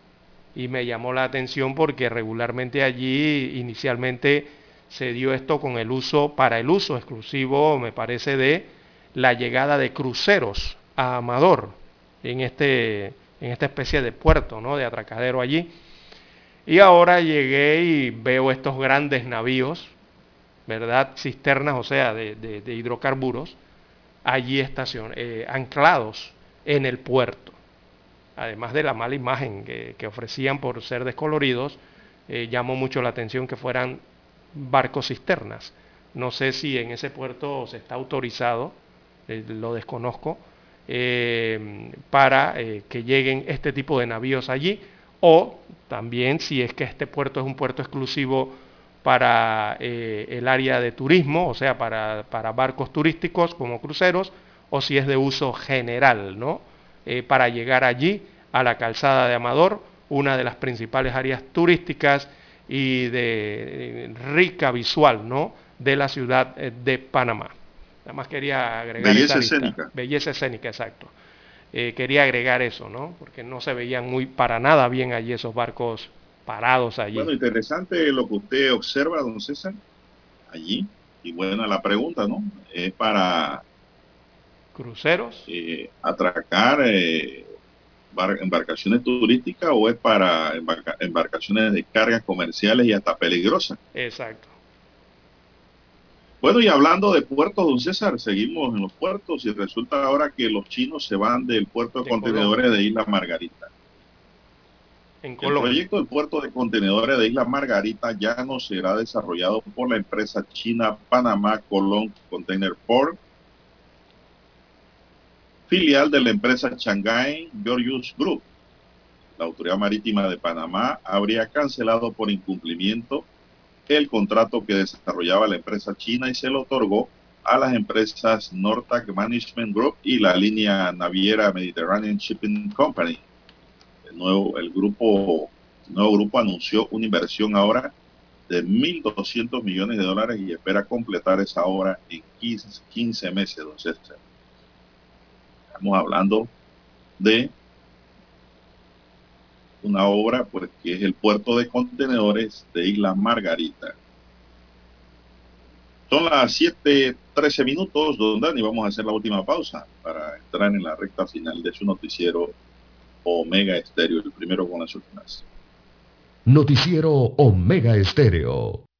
Y me llamó la atención porque regularmente allí inicialmente se dio esto con el uso, para el uso exclusivo, me parece, de la llegada de cruceros Amador, en, este, en esta especie de puerto, ¿no? de atracadero allí. Y ahora llegué y veo estos grandes navíos, ¿verdad? Cisternas, o sea, de, hidrocarburos, allí estación, eh, anclados en el puerto. Además de la mala imagen que, ofrecían por ser descoloridos, eh, llamó mucho la atención que fueran barcos cisternas. No sé si en ese puerto se está autorizado, eh, lo desconozco, eh, para eh, que lleguen este tipo de navíos allí, o también si es que este puerto es un puerto exclusivo para el área de turismo, o sea, para, para, barcos turísticos como cruceros, o si es de uso general, ¿no? para llegar allí a la calzada de Amador, una de las principales áreas turísticas y de rica visual, ¿no? De la ciudad eh, de Panamá. Nada más quería agregar Belleza escénica. Belleza escénica, exacto. Eh, quería agregar eso, ¿no? Porque no se veían muy para nada bien allí esos barcos parados allí. Bueno, interesante lo que usted observa, don César, allí. Y buena la pregunta, ¿no? Es para... Cruceros. Eh, atracar eh, embarcaciones turísticas o es para embarcaciones de cargas comerciales y hasta peligrosas. Exacto. Bueno, y hablando de puertos, don César, seguimos en los puertos y resulta ahora que los chinos se van del puerto de, contenedores de Isla Margarita. En El proyecto del puerto de contenedores de Isla Margarita ya no será desarrollado por la empresa china Panamá Colón Container Port filial de la empresa Shanghai Georgius Group. La Autoridad Marítima de Panamá habría cancelado por incumplimiento el contrato que desarrollaba la empresa china y se lo otorgó a las empresas Nortac Management Group y la línea naviera Mediterranean Shipping Company. El nuevo, el grupo, nuevo grupo anunció una inversión ahora de 1.200 millones de dólares y espera completar esa obra en 15, 15 meses, entonces Estamos hablando de una obra pues, que es el puerto de contenedores de Isla Margarita. Son las 7:13 minutos, don Dani. Vamos a hacer la última pausa para entrar en la recta final de su noticiero Omega Estéreo, el primero con las últimas. Noticiero Omega Estéreo.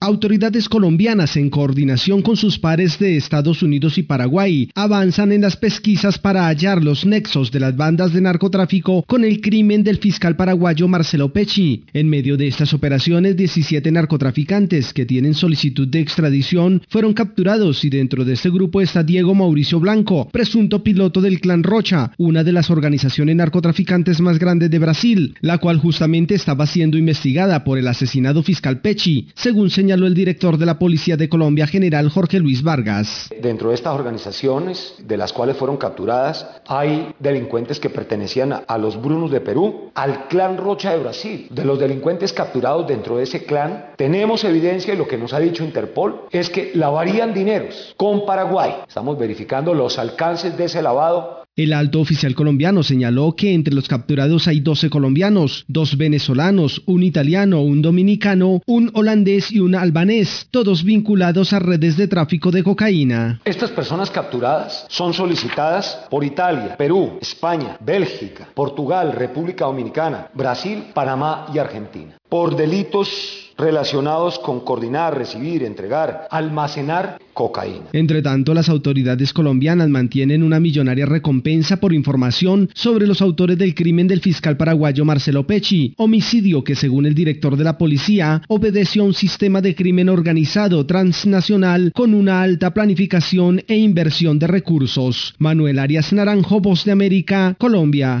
Autoridades colombianas en coordinación con sus pares de Estados Unidos y Paraguay avanzan en las pesquisas para hallar los nexos de las bandas de narcotráfico con el crimen del fiscal paraguayo Marcelo Pecci. En medio de estas operaciones, 17 narcotraficantes que tienen solicitud de extradición fueron capturados y dentro de este grupo está Diego Mauricio Blanco, presunto piloto del Clan Rocha, una de las organizaciones narcotraficantes más grandes de Brasil, la cual justamente estaba siendo investigada por el asesinado fiscal Pecci, según el director de la Policía de Colombia, general Jorge Luis Vargas. Dentro de estas organizaciones, de las cuales fueron capturadas, hay delincuentes que pertenecían a los Brunos de Perú, al clan Rocha de Brasil. De los delincuentes capturados dentro de ese clan, tenemos evidencia y lo que nos ha dicho Interpol es que lavarían dineros con Paraguay. Estamos verificando los alcances de ese lavado el alto oficial colombiano señaló que entre los capturados hay 12 colombianos, dos venezolanos, un italiano, un dominicano, un holandés y un albanés, todos vinculados a redes de tráfico de cocaína. Estas personas capturadas son solicitadas por Italia, Perú, España, Bélgica, Portugal, República Dominicana, Brasil, Panamá y Argentina por delitos relacionados con coordinar, recibir, entregar, almacenar cocaína. Entre tanto, las autoridades colombianas mantienen una millonaria recompensa por información sobre los autores del crimen del fiscal paraguayo Marcelo Pecci, homicidio que según el director de la policía obedeció a un sistema de crimen organizado transnacional con una alta planificación e inversión de recursos. Manuel Arias Naranjo, Voz de América, Colombia.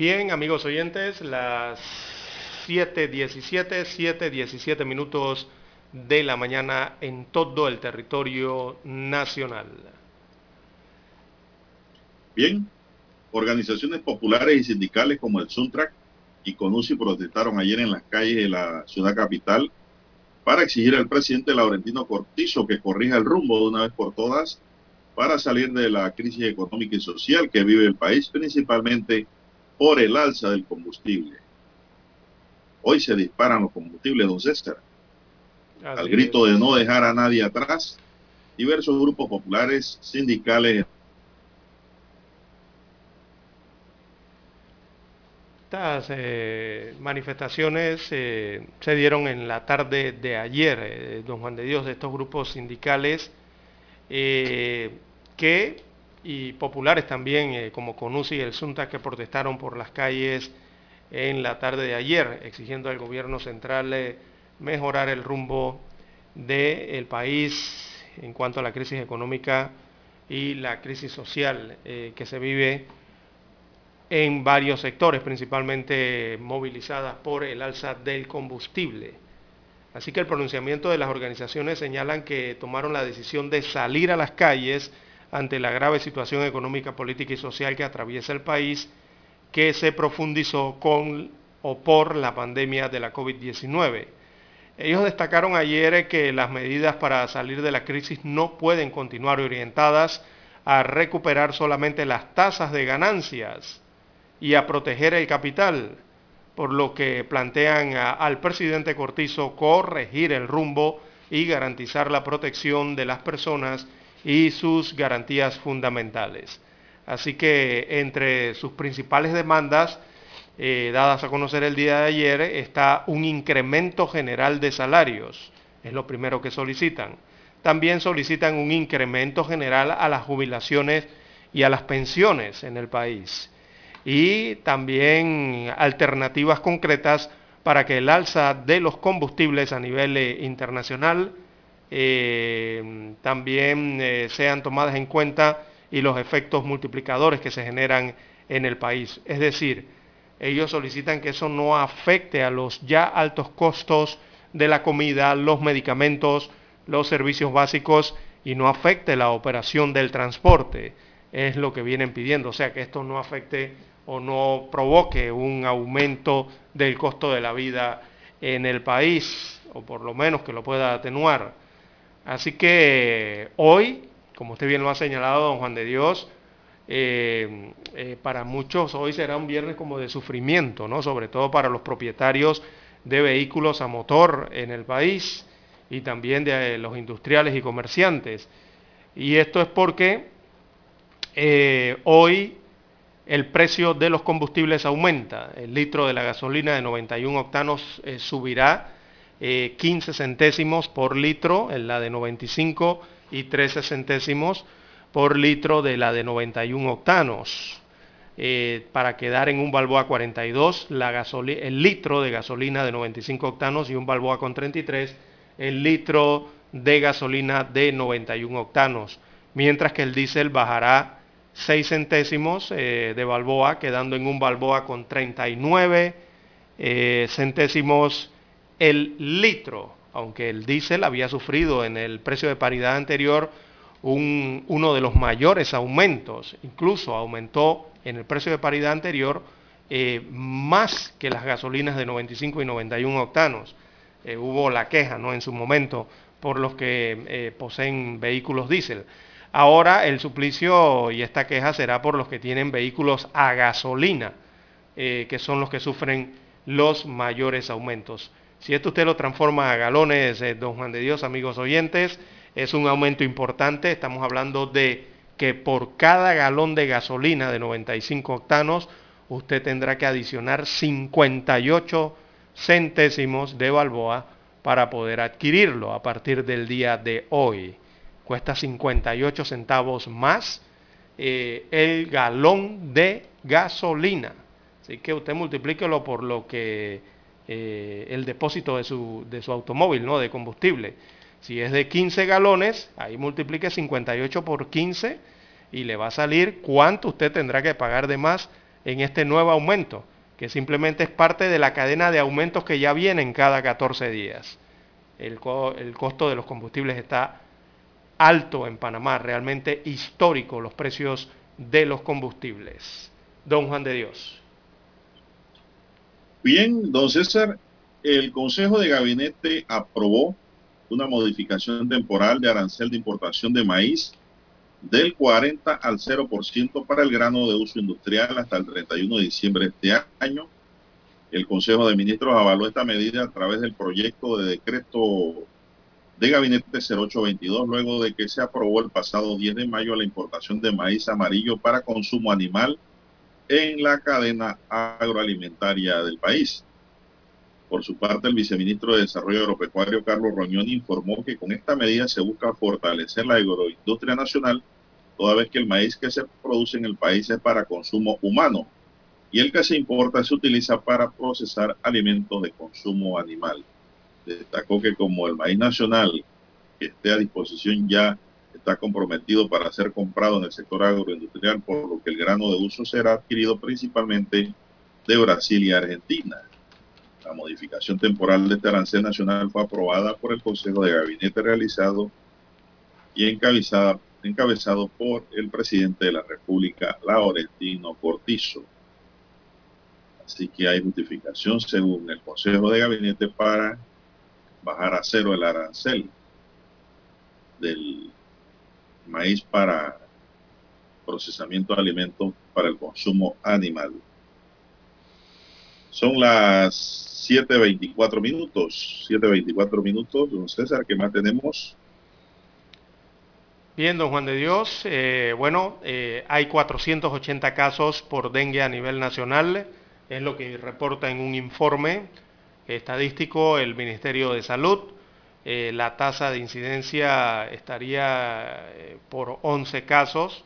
Bien, amigos oyentes, las 7.17, 7.17 minutos de la mañana en todo el territorio nacional. Bien, organizaciones populares y sindicales como el Suntrack y CONUSI protestaron ayer en las calles de la ciudad capital para exigir al presidente Laurentino Cortizo que corrija el rumbo de una vez por todas para salir de la crisis económica y social que vive el país, principalmente por el alza del combustible. Hoy se disparan los combustibles, don César. al grito de no dejar a nadie atrás diversos grupos populares, sindicales. Estas eh, manifestaciones eh, se dieron en la tarde de ayer, eh, don Juan de Dios, de estos grupos sindicales que, y populares también, como CONUSI y el SUNTA, que protestaron por las calles en la tarde de ayer, exigiendo al gobierno central mejorar el rumbo del país en cuanto a la crisis económica y la crisis social eh, que se vive en varios sectores, principalmente movilizadas por el alza del combustible. Así que el pronunciamiento de las organizaciones señalan que tomaron la decisión de salir a las calles ante la grave situación económica, política y social que atraviesa el país, que se profundizó con o por la pandemia de la COVID-19. Ellos destacaron ayer que las medidas para salir de la crisis no pueden continuar orientadas a recuperar solamente las tasas de ganancias y a proteger el capital, por lo que plantean al presidente Cortizo corregir el rumbo y garantizar la protección de las personas y sus garantías fundamentales. Así que entre sus principales demandas eh, dadas a conocer el día de ayer, está un incremento general de salarios. Es lo primero que solicitan. También solicitan un incremento general a las jubilaciones y a las pensiones en el país. Y también alternativas concretas para que el alza de los combustibles a nivel eh, internacional eh, también sean tomadas en cuenta y los efectos multiplicadores que se generan en el país. Es decir, ellos solicitan que eso no afecte a los ya altos costos de la comida, los medicamentos, los servicios básicos y no afecte la operación del transporte. Es lo que vienen pidiendo, o sea, que esto no afecte o no provoque un aumento del costo de la vida en el país, o por lo menos que lo pueda atenuar. Así que hoy, como usted bien lo ha señalado, don Juan de Dios, eh, eh, para muchos hoy será un viernes como de sufrimiento, ¿no? sobre todo para los propietarios de vehículos a motor en el país y también de eh, los industriales y comerciantes. Y esto es porque hoy el precio de los combustibles aumenta. El litro de la gasolina de 91 octanos subirá 15 centésimos por litro, en la de 95 y 13 centésimos por litro de la de 91 octanos. Eh, para quedar en un Balboa 42, la el litro de gasolina de 95 octanos y un Balboa con 33, el litro de gasolina de 91 octanos, mientras que el diésel bajará 6 centésimos eh, de Balboa, quedando en un Balboa con 39 eh, centésimos el litro, aunque el diésel había sufrido en el precio de paridad anterior uno de los mayores aumentos, incluso aumentó en el precio de paridad anterior eh, más que las gasolinas de 95 y 91 octanos. Eh, hubo la queja ¿no? en su momento por los que eh, poseen vehículos diésel. Ahora el suplicio y esta queja será por los que tienen vehículos a gasolina, que son los que sufren los mayores aumentos. Si esto usted lo transforma a galones, don Juan de Dios, amigos oyentes, es un aumento importante, estamos hablando de que por cada galón de gasolina de 95 octanos, usted tendrá que adicionar 58 centésimos de balboa para poder adquirirlo a partir del día de hoy. Cuesta 58 centavos más eh, el galón de gasolina. Así que usted multiplíquelo por lo que eh, el depósito de su, de su automóvil, ¿no? De combustible. Si es de 15 galones, ahí multiplique 58 por 15 y le va a salir cuánto usted tendrá que pagar de más en este nuevo aumento, que simplemente es parte de la cadena de aumentos que ya vienen cada 14 días. El, el costo de los combustibles está alto en Panamá, realmente histórico los precios de los combustibles. Don Juan de Dios. Bien, don César, el Consejo de Gabinete aprobó una modificación temporal de arancel de importación de maíz del 40 al 0% para el grano de uso industrial hasta el 31 de diciembre de este año. El Consejo de Ministros avaló esta medida a través del proyecto de decreto de Gabinete 0822, luego de que se aprobó el pasado 10 de mayo la importación de maíz amarillo para consumo animal en la cadena agroalimentaria del país. Por su parte, el viceministro de Desarrollo Agropecuario, Carlos Roñón, informó que con esta medida se busca fortalecer la agroindustria nacional, toda vez que el maíz que se produce en el país es para consumo humano y el que se importa se utiliza para procesar alimentos de consumo animal destacó que como el maíz nacional que esté a disposición ya está comprometido para ser comprado en el sector agroindustrial, por lo que el grano de uso será adquirido principalmente de Brasil y Argentina. La modificación temporal de este arancel nacional fue aprobada por el Consejo de Gabinete realizado y encabezado por el presidente de la República, Laurentino Cortizo. Así que hay justificación según el Consejo de Gabinete para bajar a cero el arancel del maíz para procesamiento de alimentos para el consumo animal. Son las 7.24 minutos, 7.24 minutos, don César, ¿qué más tenemos? Bien, don Juan de Dios, eh, bueno, eh, hay 480 casos por dengue a nivel nacional, es lo que reporta en un informe estadístico el Ministerio de Salud. Eh, la tasa de incidencia estaría eh, por 11 casos.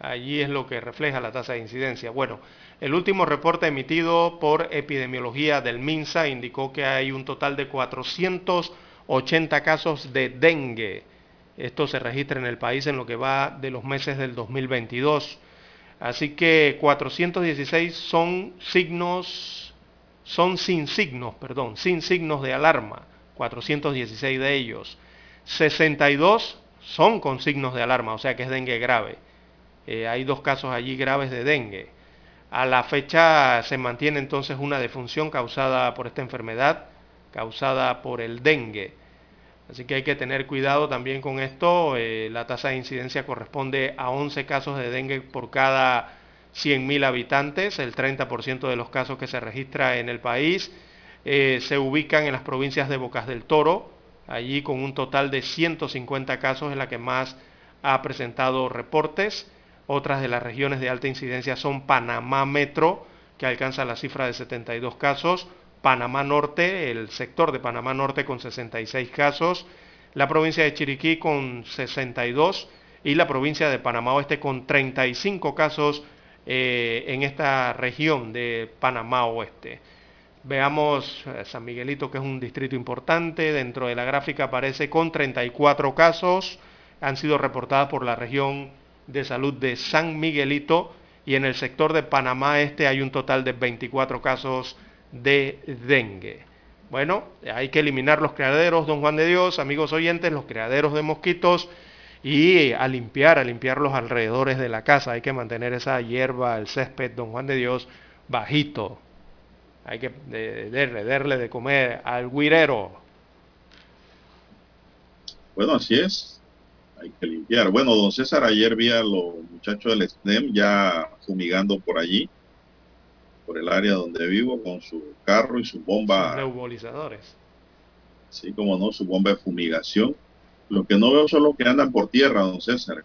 Allí es lo que refleja la tasa de incidencia. Bueno, el último reporte emitido por epidemiología del MINSA indicó que hay un total de 480 casos de dengue. Esto se registra en el país en lo que va de los meses del 2022. Así que 416 son signos son sin signos, perdón, sin signos de alarma, 416 de ellos. 62 son con signos de alarma, o sea que es dengue grave. Eh, hay dos casos allí graves de dengue. A la fecha se mantiene entonces una defunción causada por esta enfermedad, causada por el dengue. Así que hay que tener cuidado también con esto. Eh, la tasa de incidencia corresponde a 11 casos de dengue por cada 100.000 habitantes, el 30% de los casos que se registra en el país eh, se ubican en las provincias de Bocas del Toro, allí con un total de 150 casos en la que más ha presentado reportes. Otras de las regiones de alta incidencia son Panamá Metro, que alcanza la cifra de 72 casos, Panamá Norte, el sector de Panamá Norte con 66 casos, la provincia de Chiriquí con 62 y la provincia de Panamá Oeste con 35 casos eh, en esta región de Panamá Oeste. Veamos eh, San Miguelito, que es un distrito importante. Dentro de la gráfica aparece con 34 casos. Han sido reportadas por la región de salud de San Miguelito. Y en el sector de Panamá Este hay un total de 24 casos de dengue. Bueno, hay que eliminar los criaderos, don Juan de Dios, amigos oyentes, los criaderos de mosquitos y a limpiar, a limpiar los alrededores de la casa. Hay que mantener esa hierba, el césped, don Juan de Dios, bajito. Hay que darle, darle de comer al guirero. Bueno, así es. Hay que limpiar. Bueno, don César, ayer vi a los muchachos del SNEM ya fumigando por allí, por el área donde vivo, con su carro y su bomba. Sus. Sí, como no, su bomba de fumigación lo que no veo son los que andan por tierra, don César,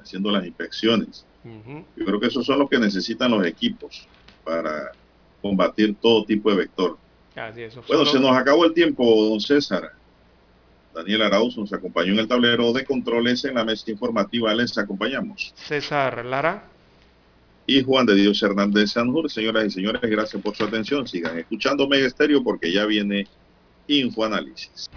haciendo las inspecciones. Yo creo que esos son los que necesitan los equipos para combatir todo tipo de vector. bueno, se nos acabó el tiempo, don César. Daniel Arauz nos acompañó en el tablero de controles en la mesa informativa. Les acompañamos. César Lara. Y Juan de Dios Hernández Sanjur. Señoras y señores, gracias por su atención. Sigan escuchando Mega Estéreo porque ya viene Infoanálisis.